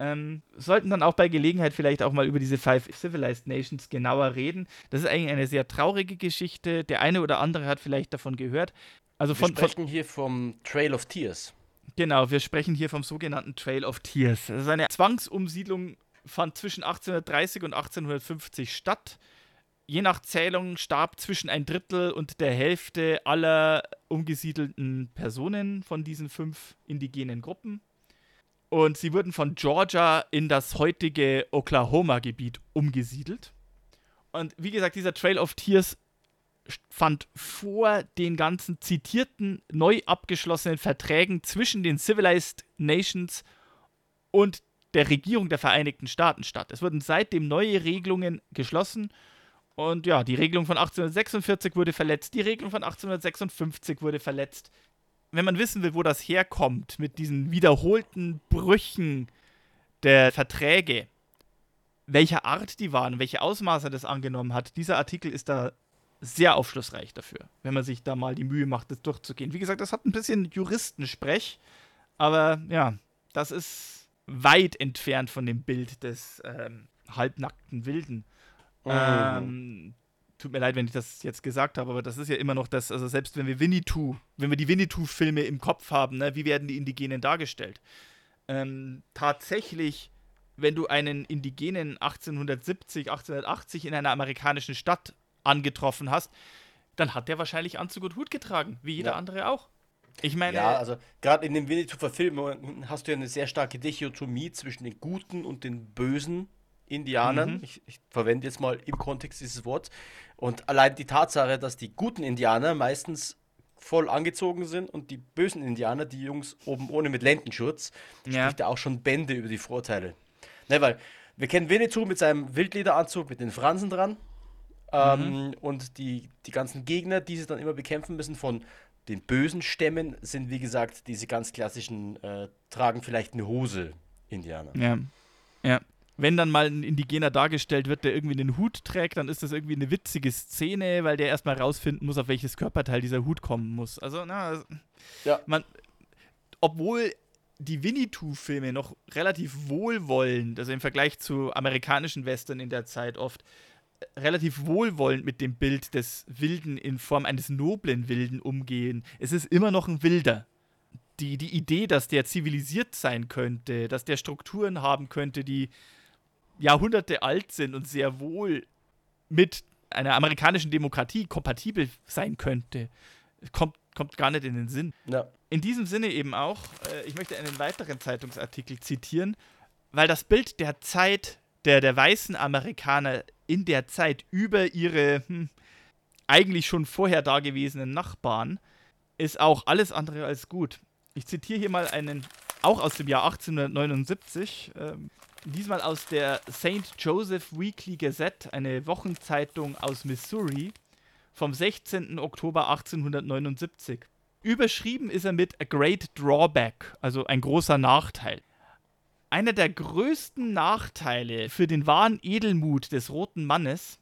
Ähm, sollten dann auch bei Gelegenheit vielleicht auch mal über diese Five Civilized Nations genauer reden. Das ist eigentlich eine sehr traurige Geschichte. Der eine oder andere hat vielleicht davon gehört. Also von, wir sprechen hier vom Trail of Tears. Genau, wir sprechen hier vom sogenannten Trail of Tears. Das ist eine Zwangsumsiedlung fand zwischen 1830 und 1850 statt. Je nach Zählung starb zwischen ein Drittel und der Hälfte aller umgesiedelten Personen von diesen fünf indigenen Gruppen. Und sie wurden von Georgia in das heutige Oklahoma-Gebiet umgesiedelt. Und wie gesagt, dieser Trail of Tears fand vor den ganzen zitierten, neu abgeschlossenen Verträgen zwischen den Civilized Nations und der Regierung der Vereinigten Staaten statt. Es wurden seitdem neue Regelungen geschlossen. Und ja, die Regelung von 1846 wurde verletzt, die Regelung von 1856 wurde verletzt, wenn man wissen will, wo das herkommt, mit diesen wiederholten Brüchen der Verträge, welcher Art die waren, welche Ausmaße das angenommen hat, dieser Artikel ist da sehr aufschlussreich dafür, wenn man sich da mal die Mühe macht, das durchzugehen. Wie gesagt, das hat ein bisschen Juristensprech, aber ja, das ist weit entfernt von dem Bild des ähm, halbnackten Wilden. Mhm. Ähm, tut mir leid, wenn ich das jetzt gesagt habe, aber das ist ja immer noch das, also selbst wenn wir Winnetou, wenn wir die Winnetou-Filme im Kopf haben, ne, wie werden die Indigenen dargestellt? Ähm, tatsächlich, wenn du einen Indigenen 1870, 1880 in einer amerikanischen Stadt angetroffen hast, dann hat der wahrscheinlich Anzug und Hut getragen, wie jeder ja. andere auch. Ich meine. Ja, also gerade in den Winnetou-Verfilmungen hast du ja eine sehr starke Dichotomie zwischen den Guten und den Bösen Indianern. Mhm. Ich, ich, verwende jetzt mal im Kontext dieses Wortes. Und allein die Tatsache, dass die guten Indianer meistens voll angezogen sind und die bösen Indianer, die Jungs oben ohne mit Lendenschutz, ja. spricht ja auch schon Bände über die Vorteile. Ne, weil wir kennen Winnetou mit seinem Wildlederanzug mit den Fransen dran. Ähm, mhm. Und die, die ganzen Gegner, die sie dann immer bekämpfen müssen von den bösen Stämmen, sind wie gesagt diese ganz klassischen, äh, tragen vielleicht eine Hose Indianer. Ja. Ja wenn dann mal ein Indigener dargestellt wird, der irgendwie einen Hut trägt, dann ist das irgendwie eine witzige Szene, weil der erstmal rausfinden muss, auf welches Körperteil dieser Hut kommen muss. Also, na, ja. man, obwohl die Winnetou-Filme noch relativ wohlwollend, also im Vergleich zu amerikanischen Western in der Zeit oft, äh, relativ wohlwollend mit dem Bild des Wilden in Form eines noblen Wilden umgehen. Es ist immer noch ein Wilder. Die, die Idee, dass der zivilisiert sein könnte, dass der Strukturen haben könnte, die Jahrhunderte alt sind und sehr wohl mit einer amerikanischen Demokratie kompatibel sein könnte, kommt, kommt gar nicht in den Sinn. Ja. In diesem Sinne eben auch, äh, ich möchte einen weiteren Zeitungsartikel zitieren, weil das Bild der Zeit der, der weißen Amerikaner in der Zeit über ihre hm, eigentlich schon vorher dagewesenen Nachbarn ist auch alles andere als gut. Ich zitiere hier mal einen, auch aus dem Jahr 1879, ähm, Diesmal aus der St. Joseph Weekly Gazette, eine Wochenzeitung aus Missouri, vom 16. Oktober 1879. Überschrieben ist er mit A Great Drawback, also ein großer Nachteil. Einer der größten Nachteile für den wahren Edelmut des roten Mannes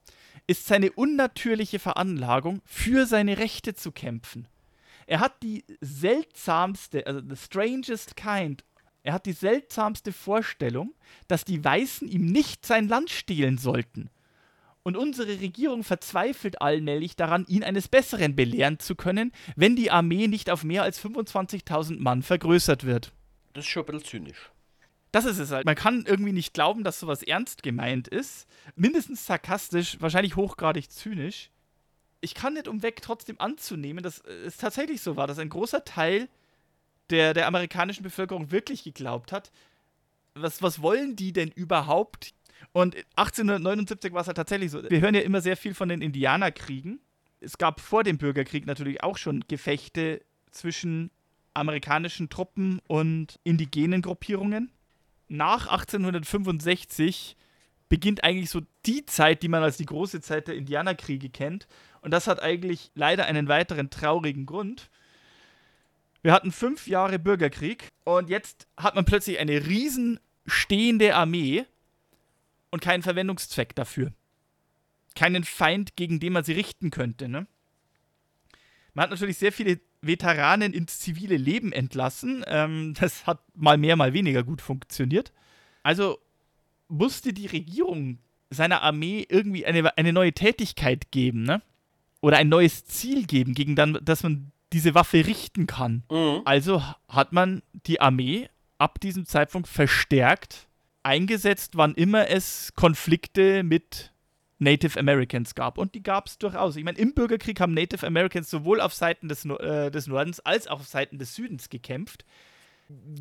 ist seine unnatürliche Veranlagung, für seine Rechte zu kämpfen. Er hat die seltsamste, also the strangest kind er hat die seltsamste Vorstellung, dass die Weißen ihm nicht sein Land stehlen sollten. Und unsere Regierung verzweifelt allmählich daran, ihn eines Besseren belehren zu können, wenn die Armee nicht auf mehr als 25.000 Mann vergrößert wird. Das ist schon ein bisschen zynisch. Das ist es halt. Man kann irgendwie nicht glauben, dass sowas ernst gemeint ist. Mindestens sarkastisch, wahrscheinlich hochgradig zynisch. Ich kann nicht umweg trotzdem anzunehmen, dass es tatsächlich so war, dass ein großer Teil der, der amerikanischen Bevölkerung wirklich geglaubt hat. Was, was wollen die denn überhaupt? Und 1879 war es halt tatsächlich so. Wir hören ja immer sehr viel von den Indianerkriegen. Es gab vor dem Bürgerkrieg natürlich auch schon Gefechte zwischen amerikanischen Truppen und indigenen Gruppierungen. Nach 1865 beginnt eigentlich so die Zeit, die man als die große Zeit der Indianerkriege kennt. Und das hat eigentlich leider einen weiteren traurigen Grund. Wir hatten fünf Jahre Bürgerkrieg und jetzt hat man plötzlich eine riesen stehende Armee und keinen Verwendungszweck dafür. keinen Feind, gegen den man sie richten könnte. Ne? Man hat natürlich sehr viele Veteranen ins zivile Leben entlassen. Ähm, das hat mal mehr, mal weniger gut funktioniert. Also musste die Regierung seiner Armee irgendwie eine, eine neue Tätigkeit geben, ne? Oder ein neues Ziel geben, gegen dann, dass man diese Waffe richten kann. Mhm. Also hat man die Armee ab diesem Zeitpunkt verstärkt eingesetzt, wann immer es Konflikte mit Native Americans gab. Und die gab es durchaus. Ich meine, im Bürgerkrieg haben Native Americans sowohl auf Seiten des, äh, des Nordens als auch auf Seiten des Südens gekämpft.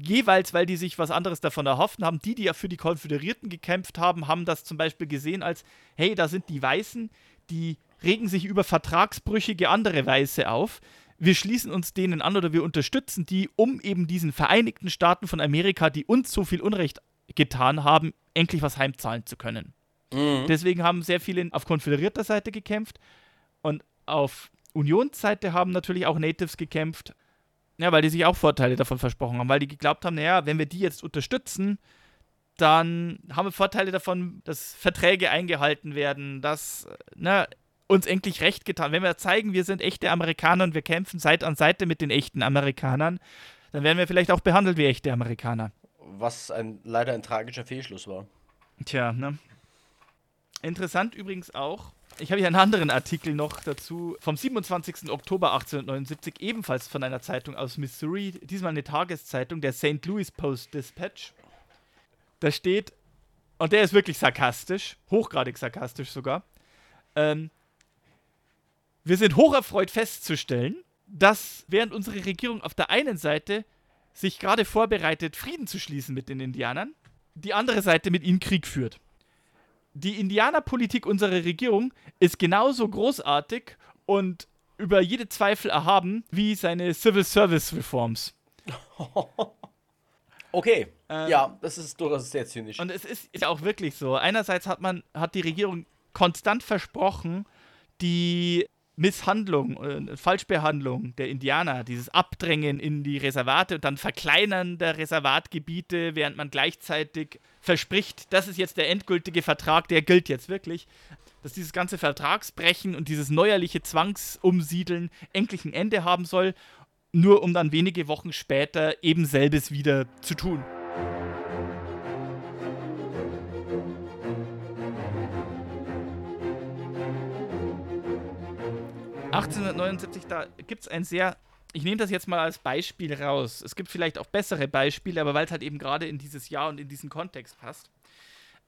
Jeweils, weil die sich was anderes davon erhofften haben. Die, die ja für die Konföderierten gekämpft haben, haben das zum Beispiel gesehen als, hey, da sind die Weißen, die regen sich über vertragsbrüchige andere Weiße auf. Wir schließen uns denen an oder wir unterstützen die, um eben diesen Vereinigten Staaten von Amerika, die uns so viel Unrecht getan haben, endlich was heimzahlen zu können. Mhm. Deswegen haben sehr viele auf konföderierter Seite gekämpft und auf Unionsseite haben natürlich auch Natives gekämpft. Ja, weil die sich auch Vorteile davon versprochen haben, weil die geglaubt haben, naja, wenn wir die jetzt unterstützen, dann haben wir Vorteile davon, dass Verträge eingehalten werden, dass na, uns endlich recht getan. Wenn wir zeigen, wir sind echte Amerikaner und wir kämpfen Seite an Seite mit den echten Amerikanern, dann werden wir vielleicht auch behandelt wie echte Amerikaner. Was ein, leider ein tragischer Fehlschluss war. Tja, ne? Interessant übrigens auch, ich habe hier einen anderen Artikel noch dazu, vom 27. Oktober 1879, ebenfalls von einer Zeitung aus Missouri, diesmal eine Tageszeitung, der St. Louis Post Dispatch. Da steht, und der ist wirklich sarkastisch, hochgradig sarkastisch sogar, ähm, wir sind hocherfreut festzustellen, dass während unsere Regierung auf der einen Seite sich gerade vorbereitet, Frieden zu schließen mit den Indianern, die andere Seite mit ihnen Krieg führt die Indianerpolitik unserer Regierung ist genauso großartig und über jede Zweifel erhaben wie seine Civil Service Reforms. Okay, ähm, ja, das ist durchaus sehr zynisch. Und es ist ja auch wirklich so. Einerseits hat man, hat die Regierung konstant versprochen, die Misshandlung, äh, Falschbehandlung der Indianer, dieses Abdrängen in die Reservate und dann Verkleinern der Reservatgebiete, während man gleichzeitig verspricht, das ist jetzt der endgültige Vertrag, der gilt jetzt wirklich, dass dieses ganze Vertragsbrechen und dieses neuerliche Zwangsumsiedeln endlich ein Ende haben soll, nur um dann wenige Wochen später eben selbes wieder zu tun. 1879, da gibt es ein sehr, ich nehme das jetzt mal als Beispiel raus. Es gibt vielleicht auch bessere Beispiele, aber weil es halt eben gerade in dieses Jahr und in diesen Kontext passt.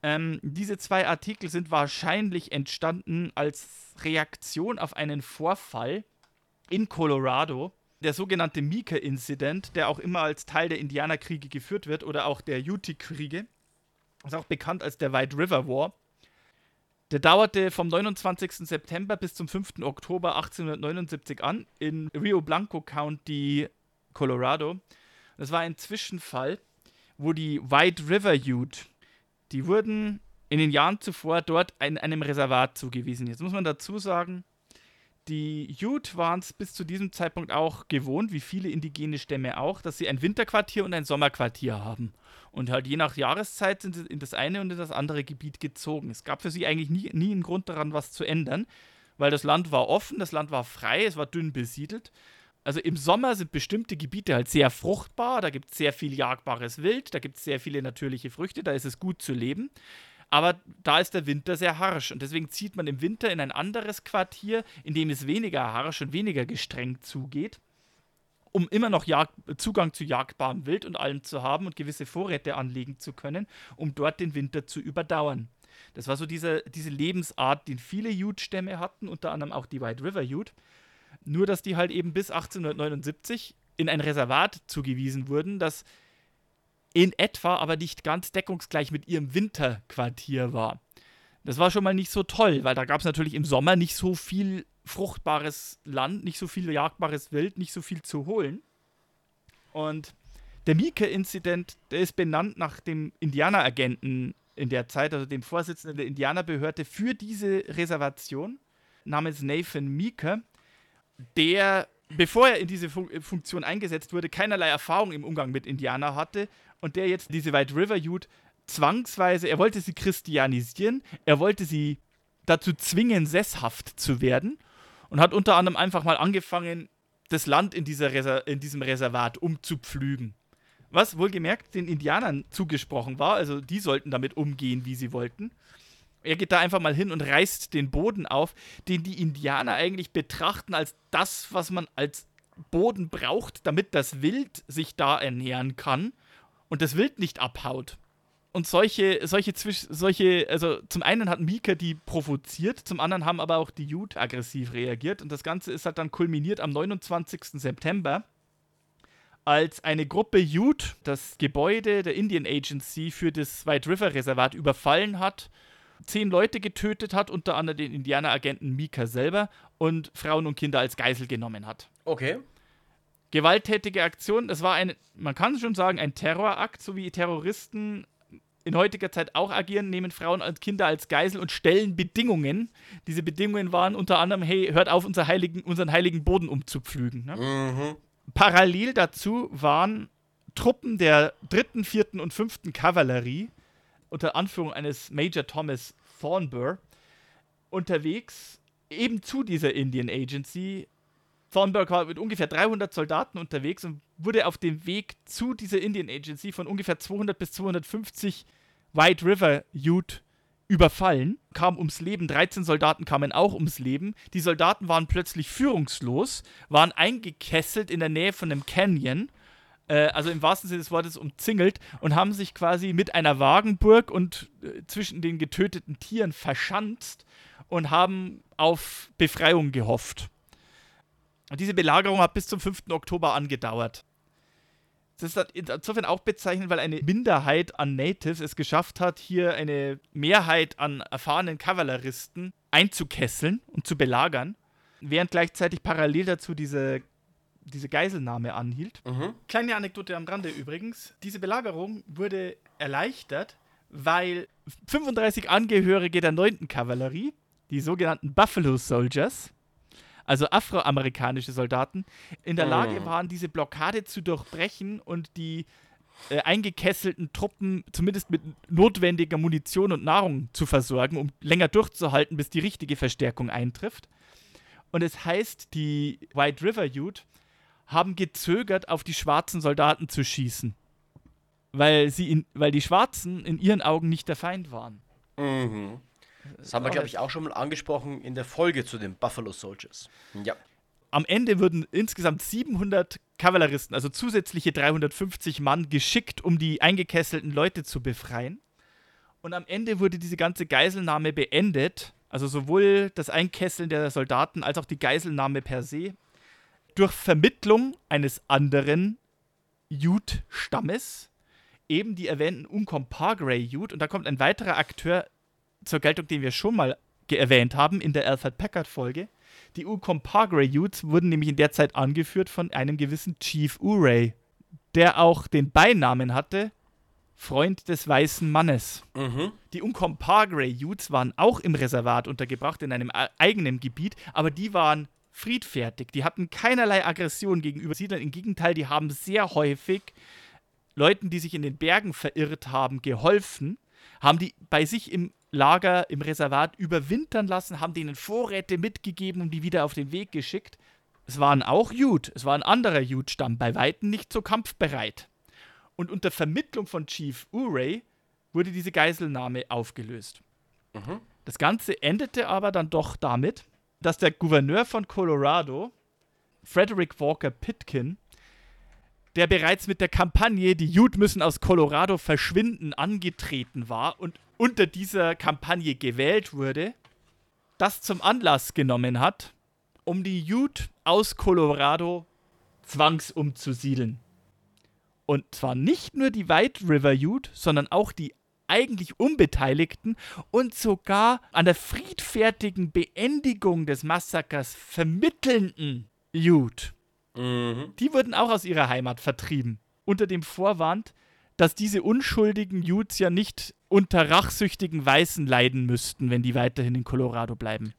Ähm, diese zwei Artikel sind wahrscheinlich entstanden als Reaktion auf einen Vorfall in Colorado, der sogenannte Meeker-Incident, der auch immer als Teil der Indianerkriege geführt wird oder auch der Ute-Kriege. Ist auch bekannt als der White River War. Der dauerte vom 29. September bis zum 5. Oktober 1879 an in Rio Blanco County, Colorado. Das war ein Zwischenfall, wo die White River Ute, die wurden in den Jahren zuvor dort in einem Reservat zugewiesen. Jetzt muss man dazu sagen, die Ute waren es bis zu diesem Zeitpunkt auch gewohnt, wie viele indigene Stämme auch, dass sie ein Winterquartier und ein Sommerquartier haben. Und halt je nach Jahreszeit sind sie in das eine und in das andere Gebiet gezogen. Es gab für sie eigentlich nie, nie einen Grund daran, was zu ändern, weil das Land war offen, das Land war frei, es war dünn besiedelt. Also im Sommer sind bestimmte Gebiete halt sehr fruchtbar, da gibt es sehr viel jagbares Wild, da gibt es sehr viele natürliche Früchte, da ist es gut zu leben. Aber da ist der Winter sehr harsch und deswegen zieht man im Winter in ein anderes Quartier, in dem es weniger harsch und weniger gestrengt zugeht, um immer noch Jag Zugang zu jagbarem Wild und allem zu haben und gewisse Vorräte anlegen zu können, um dort den Winter zu überdauern. Das war so diese, diese Lebensart, die viele Ute-Stämme hatten, unter anderem auch die White River Ute. Nur, dass die halt eben bis 1879 in ein Reservat zugewiesen wurden, das in etwa aber nicht ganz deckungsgleich mit ihrem Winterquartier war. Das war schon mal nicht so toll, weil da gab es natürlich im Sommer nicht so viel fruchtbares Land, nicht so viel jagbares Wild, nicht so viel zu holen. Und der Mieke-Inzident, der ist benannt nach dem Indianeragenten in der Zeit, also dem Vorsitzenden der Indianerbehörde für diese Reservation, namens Nathan Meeker, der, bevor er in diese Fun Funktion eingesetzt wurde, keinerlei Erfahrung im Umgang mit Indianern hatte und der jetzt diese White River Youth zwangsweise, er wollte sie christianisieren, er wollte sie dazu zwingen, sesshaft zu werden und hat unter anderem einfach mal angefangen, das Land in, dieser Reser in diesem Reservat umzupflügen. Was wohlgemerkt den Indianern zugesprochen war, also die sollten damit umgehen, wie sie wollten. Er geht da einfach mal hin und reißt den Boden auf, den die Indianer eigentlich betrachten als das, was man als Boden braucht, damit das Wild sich da ernähren kann und das Wild nicht abhaut. Und solche, solche, solche, also zum einen hat Mika die provoziert, zum anderen haben aber auch die Ute aggressiv reagiert. Und das Ganze ist halt dann kulminiert am 29. September, als eine Gruppe Ute das Gebäude der Indian Agency für das White River Reservat überfallen hat, zehn Leute getötet hat, unter anderem den Indianeragenten Mika selber und Frauen und Kinder als Geisel genommen hat. Okay. Gewalttätige Aktion, das war ein, man kann schon sagen, ein Terrorakt, so wie Terroristen in heutiger Zeit auch agieren, nehmen Frauen und Kinder als Geisel und stellen Bedingungen. Diese Bedingungen waren unter anderem, hey, hört auf, unser heiligen, unseren heiligen Boden umzupflügen. Ne? Mhm. Parallel dazu waren Truppen der dritten, vierten und fünften Kavallerie unter Anführung eines Major Thomas Thornburg unterwegs, eben zu dieser Indian Agency. Thornburg war mit ungefähr 300 Soldaten unterwegs und wurde auf dem Weg zu dieser Indian Agency von ungefähr 200 bis 250 White River Ute überfallen, kam ums Leben. 13 Soldaten kamen auch ums Leben. Die Soldaten waren plötzlich führungslos, waren eingekesselt in der Nähe von einem Canyon, äh, also im wahrsten Sinne des Wortes umzingelt und haben sich quasi mit einer Wagenburg und äh, zwischen den getöteten Tieren verschanzt und haben auf Befreiung gehofft. Und diese Belagerung hat bis zum 5. Oktober angedauert. Das ist insofern auch bezeichnend, weil eine Minderheit an Natives es geschafft hat, hier eine Mehrheit an erfahrenen Kavalleristen einzukesseln und zu belagern, während gleichzeitig parallel dazu diese, diese Geiselnahme anhielt. Mhm. Kleine Anekdote am Rande übrigens. Diese Belagerung wurde erleichtert, weil 35 Angehörige der 9. Kavallerie, die sogenannten Buffalo Soldiers, also afroamerikanische Soldaten, in der Lage mhm. waren, diese Blockade zu durchbrechen und die äh, eingekesselten Truppen zumindest mit notwendiger Munition und Nahrung zu versorgen, um länger durchzuhalten, bis die richtige Verstärkung eintrifft. Und es heißt, die White River Ute haben gezögert, auf die schwarzen Soldaten zu schießen. Weil, sie in, weil die Schwarzen in ihren Augen nicht der Feind waren. Mhm. Das haben wir, glaube ich, auch schon mal angesprochen in der Folge zu den Buffalo Soldiers. Ja. Am Ende wurden insgesamt 700 Kavalleristen, also zusätzliche 350 Mann, geschickt, um die eingekesselten Leute zu befreien. Und am Ende wurde diese ganze Geiselnahme beendet, also sowohl das Einkesseln der Soldaten als auch die Geiselnahme per se, durch Vermittlung eines anderen Ute-Stammes, eben die erwähnten Uncompahgre Ute. Und da kommt ein weiterer Akteur zur Geltung, den wir schon mal erwähnt haben in der Alfred Packard-Folge. Die Uncompahgre Utes wurden nämlich in der Zeit angeführt von einem gewissen Chief Urey, der auch den Beinamen hatte Freund des weißen Mannes. Mhm. Die Uncompahgre Utes waren auch im Reservat untergebracht, in einem eigenen Gebiet, aber die waren friedfertig. Die hatten keinerlei Aggression gegenüber Siedlern. Im Gegenteil, die haben sehr häufig Leuten, die sich in den Bergen verirrt haben, geholfen, haben die bei sich im Lager im Reservat überwintern lassen, haben denen Vorräte mitgegeben und die wieder auf den Weg geschickt. Es waren auch Jud, es war ein anderer Jud-Stamm, bei Weitem nicht so kampfbereit. Und unter Vermittlung von Chief Urey wurde diese Geiselnahme aufgelöst. Mhm. Das Ganze endete aber dann doch damit, dass der Gouverneur von Colorado, Frederick Walker Pitkin, der bereits mit der Kampagne Die Jud müssen aus Colorado verschwinden angetreten war und unter dieser Kampagne gewählt wurde, das zum Anlass genommen hat, um die Ute aus Colorado zwangsumzusiedeln. Und zwar nicht nur die White River Ute, sondern auch die eigentlich Unbeteiligten und sogar an der friedfertigen Beendigung des Massakers vermittelnden Ute. Mhm. Die wurden auch aus ihrer Heimat vertrieben. Unter dem Vorwand, dass diese unschuldigen Utes ja nicht unter rachsüchtigen Weißen leiden müssten, wenn die weiterhin in Colorado bleiben.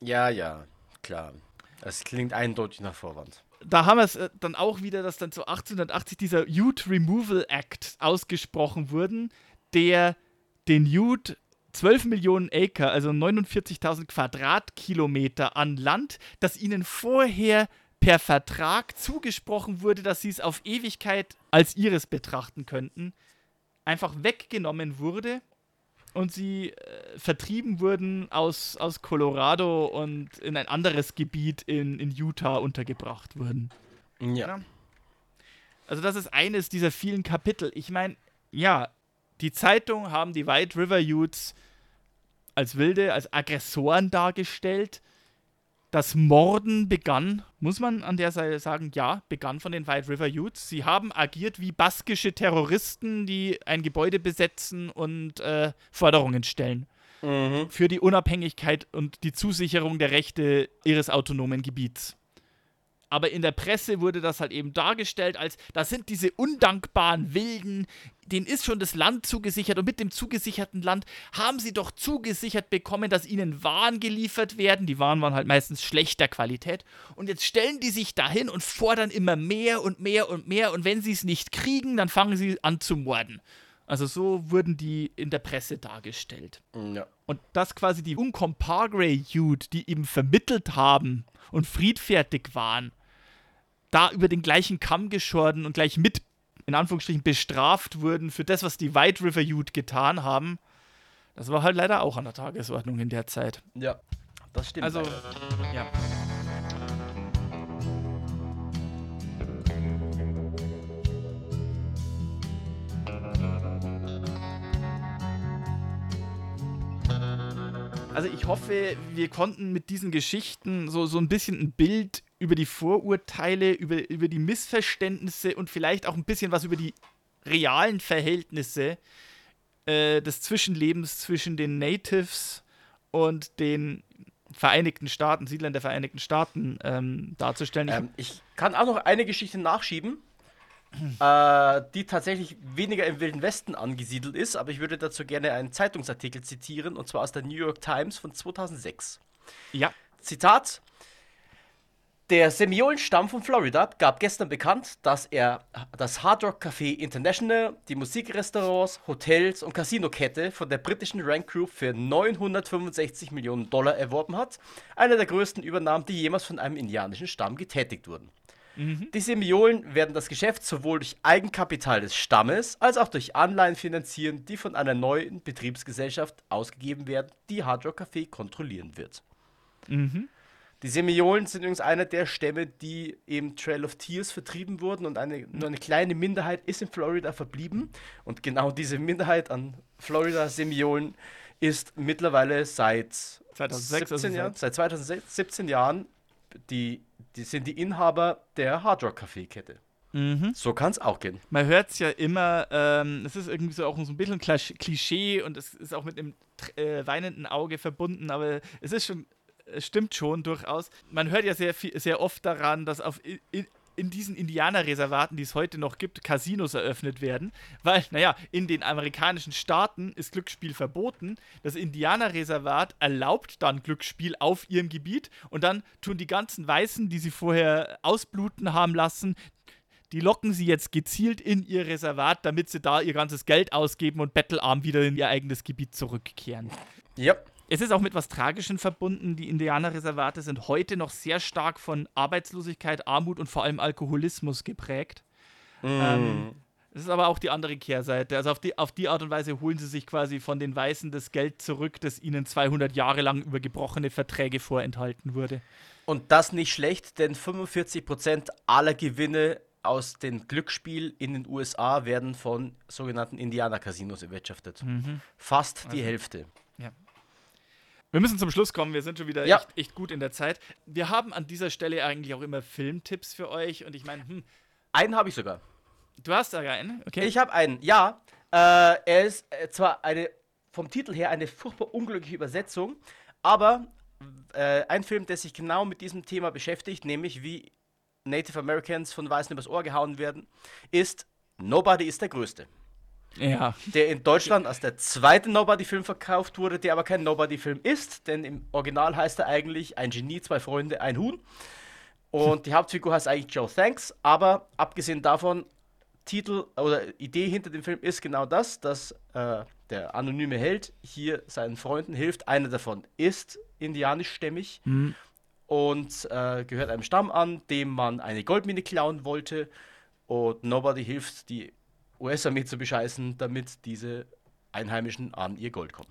Ja, ja, klar. Das klingt eindeutig nach Vorwand. Da haben wir es äh, dann auch wieder, dass dann so 1880 dieser Ute Removal Act ausgesprochen wurde, der den Ute 12 Millionen Acre, also 49.000 Quadratkilometer an Land, das ihnen vorher per Vertrag zugesprochen wurde, dass sie es auf Ewigkeit als ihres betrachten könnten, einfach weggenommen wurde und sie äh, vertrieben wurden aus, aus Colorado und in ein anderes Gebiet in, in Utah untergebracht wurden. Ja. Also das ist eines dieser vielen Kapitel. Ich meine, ja, die Zeitung haben die White River Utes als Wilde, als Aggressoren dargestellt. Das Morden begann, muss man an der Seite sagen, ja, begann von den White River Utes. Sie haben agiert wie baskische Terroristen, die ein Gebäude besetzen und äh, Forderungen stellen. Mhm. Für die Unabhängigkeit und die Zusicherung der Rechte ihres autonomen Gebiets aber in der Presse wurde das halt eben dargestellt als, das sind diese undankbaren Wilden, denen ist schon das Land zugesichert und mit dem zugesicherten Land haben sie doch zugesichert bekommen, dass ihnen Waren geliefert werden. Die Waren waren halt meistens schlechter Qualität. Und jetzt stellen die sich dahin und fordern immer mehr und mehr und mehr. Und wenn sie es nicht kriegen, dann fangen sie an zu morden. Also so wurden die in der Presse dargestellt. Ja. Und das quasi die Uncompagre Youth, die eben vermittelt haben und friedfertig waren, da über den gleichen Kamm geschoren und gleich mit, in Anführungsstrichen, bestraft wurden für das, was die White River Youth getan haben. Das war halt leider auch an der Tagesordnung in der Zeit. Ja, das stimmt. Also, ja. Also ich hoffe, wir konnten mit diesen Geschichten so, so ein bisschen ein Bild über die Vorurteile, über, über die Missverständnisse und vielleicht auch ein bisschen was über die realen Verhältnisse äh, des Zwischenlebens zwischen den Natives und den Vereinigten Staaten, Siedlern der Vereinigten Staaten ähm, darzustellen. Ähm, ich kann auch noch eine Geschichte nachschieben, äh, die tatsächlich weniger im Wilden Westen angesiedelt ist, aber ich würde dazu gerne einen Zeitungsartikel zitieren, und zwar aus der New York Times von 2006. Ja. Zitat: der Semiolenstamm von Florida gab gestern bekannt, dass er das Hard Rock Café International, die Musikrestaurants, Hotels und Casinokette von der britischen Rank Group für 965 Millionen Dollar erworben hat. Eine der größten Übernahmen, die jemals von einem indianischen Stamm getätigt wurden. Mhm. Die Semiolen werden das Geschäft sowohl durch Eigenkapital des Stammes als auch durch Anleihen finanzieren, die von einer neuen Betriebsgesellschaft ausgegeben werden, die Hard Rock Café kontrollieren wird. Mhm. Die Semiolen sind übrigens einer der Stämme, die im Trail of Tears vertrieben wurden und eine, nur eine kleine Minderheit ist in Florida verblieben. Und genau diese Minderheit an Florida-Semiolen ist mittlerweile seit 2006, 17 also Jahren, seit 2017 Jahren die, die sind die Inhaber der Hard Rock Café Kette. Mhm. So kann es auch gehen. Man hört es ja immer, ähm, es ist irgendwie so auch so ein bisschen Klischee und es ist auch mit einem äh, weinenden Auge verbunden, aber es ist schon stimmt schon durchaus. Man hört ja sehr, sehr oft daran, dass auf in, in diesen Indianerreservaten, die es heute noch gibt, Casinos eröffnet werden. Weil, naja, in den amerikanischen Staaten ist Glücksspiel verboten. Das Indianerreservat erlaubt dann Glücksspiel auf ihrem Gebiet und dann tun die ganzen Weißen, die sie vorher ausbluten haben lassen, die locken sie jetzt gezielt in ihr Reservat, damit sie da ihr ganzes Geld ausgeben und bettelarm wieder in ihr eigenes Gebiet zurückkehren. Ja. Es ist auch mit was Tragischem verbunden. Die Indianerreservate sind heute noch sehr stark von Arbeitslosigkeit, Armut und vor allem Alkoholismus geprägt. Mm. Ähm, das ist aber auch die andere Kehrseite. Also auf die, auf die Art und Weise holen sie sich quasi von den Weißen das Geld zurück, das ihnen 200 Jahre lang über gebrochene Verträge vorenthalten wurde. Und das nicht schlecht, denn 45% aller Gewinne aus dem Glücksspiel in den USA werden von sogenannten Indianer-Casinos erwirtschaftet. Mhm. Fast also, die Hälfte. Ja. Wir müssen zum Schluss kommen, wir sind schon wieder ja. echt, echt, gut in der Zeit. Wir haben an dieser Stelle eigentlich auch immer Filmtipps für euch und ich meine, hm. Einen habe ich sogar. Du hast sogar einen? Okay. Ich habe einen, ja. Äh, er ist äh, zwar eine, vom Titel her eine furchtbar unglückliche Übersetzung, aber äh, ein Film, der sich genau mit diesem Thema beschäftigt, nämlich wie Native Americans von Weißen übers Ohr gehauen werden, ist Nobody ist der Größte. Ja. Der in Deutschland als der zweite Nobody-Film verkauft wurde, der aber kein Nobody-Film ist, denn im Original heißt er eigentlich Ein Genie, zwei Freunde, ein Huhn. Und die Hauptfigur heißt eigentlich Joe Thanks, aber abgesehen davon, Titel oder Idee hinter dem Film ist genau das, dass äh, der anonyme Held hier seinen Freunden hilft. Einer davon ist indianischstämmig mhm. und äh, gehört einem Stamm an, dem man eine Goldmine klauen wollte. Und Nobody hilft, die US-Armee zu bescheißen, damit diese Einheimischen an ihr Gold kommen.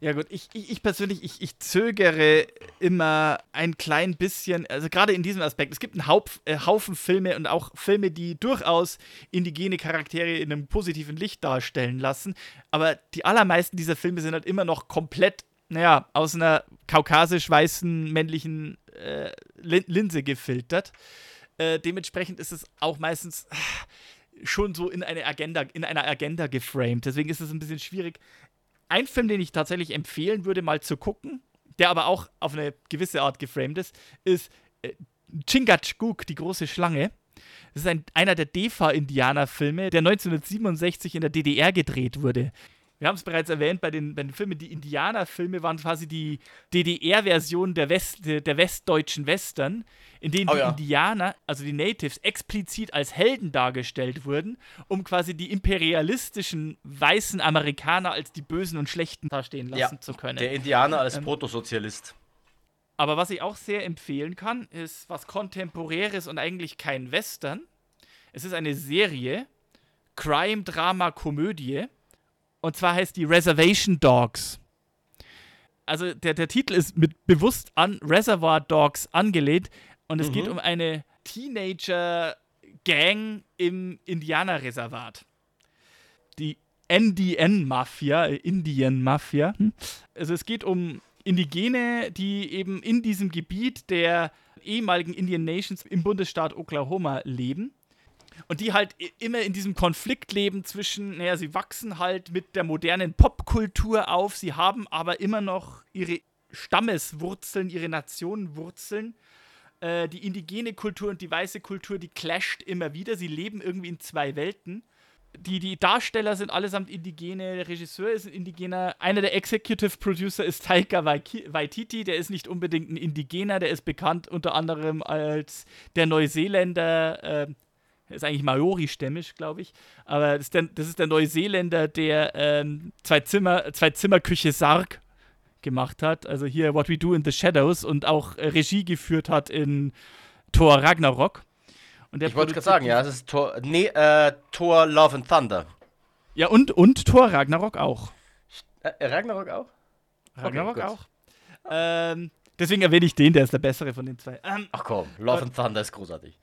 Ja gut, ich, ich, ich persönlich, ich, ich zögere immer ein klein bisschen, also gerade in diesem Aspekt. Es gibt einen Haupt, äh, Haufen Filme und auch Filme, die durchaus indigene Charaktere in einem positiven Licht darstellen lassen. Aber die allermeisten dieser Filme sind halt immer noch komplett, naja, aus einer kaukasisch-weißen männlichen äh, Linse gefiltert. Äh, dementsprechend ist es auch meistens schon so in eine Agenda, in einer Agenda geframed. Deswegen ist es ein bisschen schwierig. Ein Film, den ich tatsächlich empfehlen würde, mal zu gucken, der aber auch auf eine gewisse Art geframed ist, ist äh, Chingachgook, die große Schlange. Das ist ein, einer der Defa-Indianer-Filme, der 1967 in der DDR gedreht wurde. Wir haben es bereits erwähnt, bei den, bei den Filmen, die Indianerfilme waren quasi die DDR-Version der, West, der westdeutschen Western, in denen oh, die ja. Indianer, also die Natives, explizit als Helden dargestellt wurden, um quasi die imperialistischen weißen Amerikaner als die Bösen und Schlechten dastehen lassen ja, zu können. Der Indianer als ähm, Protosozialist. Aber was ich auch sehr empfehlen kann, ist was Kontemporäres und eigentlich kein Western. Es ist eine Serie, Crime, Drama, Komödie und zwar heißt die Reservation Dogs. Also der, der Titel ist mit bewusst an Reservoir Dogs angelehnt. Und es mhm. geht um eine Teenager-Gang im Indianerreservat. Die NDN-Mafia, Indian-Mafia. Hm? Also es geht um Indigene, die eben in diesem Gebiet der ehemaligen Indian Nations im Bundesstaat Oklahoma leben. Und die halt immer in diesem Konflikt leben zwischen, naja, sie wachsen halt mit der modernen Popkultur auf, sie haben aber immer noch ihre Stammeswurzeln, ihre Nationenwurzeln. Äh, die indigene Kultur und die weiße Kultur, die clasht immer wieder. Sie leben irgendwie in zwei Welten. Die, die Darsteller sind allesamt Indigene, der Regisseur ist ein Indigener, einer der Executive Producer ist Taika Waititi, der ist nicht unbedingt ein Indigener, der ist bekannt unter anderem als der Neuseeländer, äh, ist eigentlich Maori-stämmig, glaube ich. Aber das ist, der, das ist der Neuseeländer, der ähm, zwei, Zimmer, zwei Zimmerküche Sarg gemacht hat. Also hier What We Do in the Shadows und auch äh, Regie geführt hat in Thor Ragnarok. ich wollte gerade sagen, ja, das ist Thor, nee, äh, Thor Love and Thunder. Ja, und, und Thor Ragnarok auch. Äh, Ragnarok auch? Ragnarok okay, auch. Ähm, deswegen erwähne ich den, der ist der bessere von den zwei. Ähm, Ach komm, Love and Thunder ist großartig.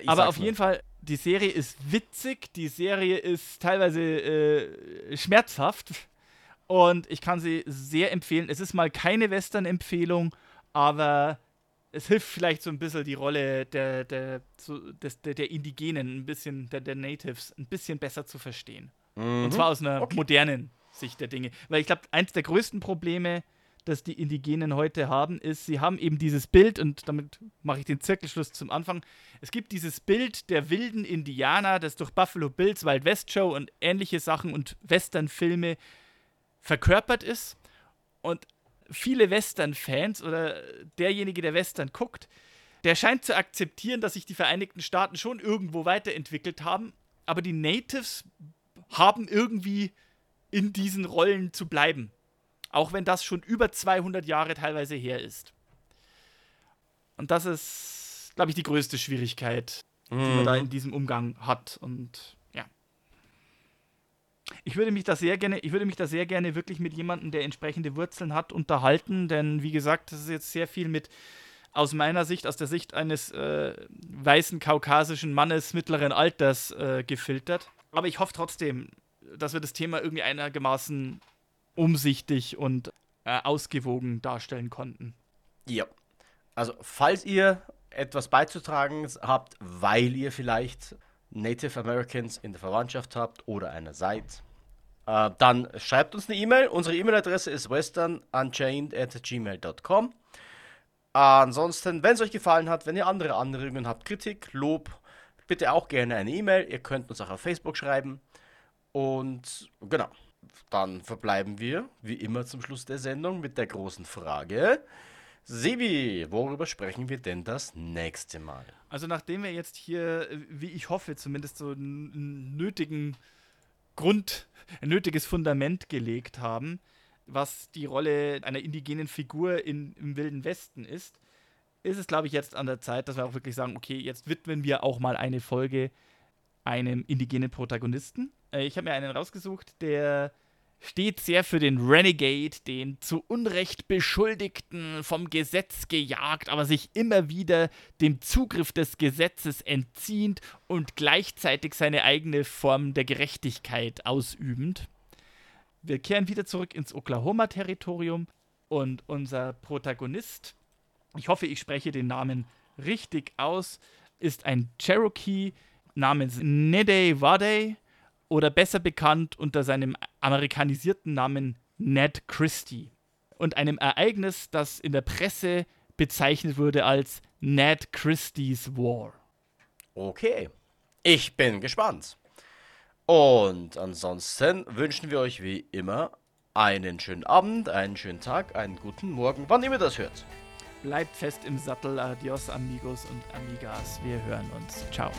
Ich aber auf jeden Fall, die Serie ist witzig, die Serie ist teilweise äh, schmerzhaft und ich kann sie sehr empfehlen. Es ist mal keine Western-Empfehlung, aber es hilft vielleicht so ein bisschen die Rolle der, der, des, der, der Indigenen, ein bisschen, der, der Natives, ein bisschen besser zu verstehen. Mhm. Und zwar aus einer okay. modernen Sicht der Dinge. Weil ich glaube, eins der größten Probleme das die Indigenen heute haben, ist, sie haben eben dieses Bild, und damit mache ich den Zirkelschluss zum Anfang. Es gibt dieses Bild der wilden Indianer, das durch Buffalo Bills, Wild West Show und ähnliche Sachen und Western-Filme verkörpert ist. Und viele Western-Fans oder derjenige, der Western guckt, der scheint zu akzeptieren, dass sich die Vereinigten Staaten schon irgendwo weiterentwickelt haben, aber die Natives haben irgendwie in diesen Rollen zu bleiben. Auch wenn das schon über 200 Jahre teilweise her ist. Und das ist, glaube ich, die größte Schwierigkeit, die mhm. man da mhm. in diesem Umgang hat. Und ja. Ich würde mich da sehr gerne, ich würde mich da sehr gerne wirklich mit jemandem, der entsprechende Wurzeln hat, unterhalten, denn wie gesagt, das ist jetzt sehr viel mit aus meiner Sicht, aus der Sicht eines äh, weißen kaukasischen Mannes mittleren Alters äh, gefiltert. Aber ich hoffe trotzdem, dass wir das Thema irgendwie einigermaßen umsichtig und äh, ausgewogen darstellen konnten. Ja. Also, falls ihr etwas beizutragen habt, weil ihr vielleicht Native Americans in der Verwandtschaft habt oder einer seid, äh, dann schreibt uns eine E-Mail. Unsere E-Mail-Adresse ist westernunchained at gmail.com. ansonsten, wenn es euch gefallen hat, wenn ihr andere Anregungen habt, Kritik, Lob, bitte auch gerne eine E-Mail. Ihr könnt uns auch auf Facebook schreiben. Und genau dann verbleiben wir, wie immer zum Schluss der Sendung, mit der großen Frage. Sebi, worüber sprechen wir denn das nächste Mal? Also nachdem wir jetzt hier, wie ich hoffe, zumindest so einen nötigen Grund, ein nötiges Fundament gelegt haben, was die Rolle einer indigenen Figur in, im Wilden Westen ist, ist es, glaube ich, jetzt an der Zeit, dass wir auch wirklich sagen, okay, jetzt widmen wir auch mal eine Folge einem indigenen Protagonisten. Äh, ich habe mir einen rausgesucht, der steht sehr für den Renegade, den zu Unrecht Beschuldigten vom Gesetz gejagt, aber sich immer wieder dem Zugriff des Gesetzes entzieht und gleichzeitig seine eigene Form der Gerechtigkeit ausübend. Wir kehren wieder zurück ins Oklahoma-Territorium und unser Protagonist, ich hoffe, ich spreche den Namen richtig aus, ist ein Cherokee namens Nede Wade oder besser bekannt unter seinem amerikanisierten Namen Ned Christie und einem Ereignis, das in der Presse bezeichnet wurde als Ned Christie's War. Okay, ich bin gespannt. Und ansonsten wünschen wir euch wie immer einen schönen Abend, einen schönen Tag, einen guten Morgen, wann immer das hört. Bleibt fest im Sattel, adios amigos und amigas, wir hören uns. Ciao.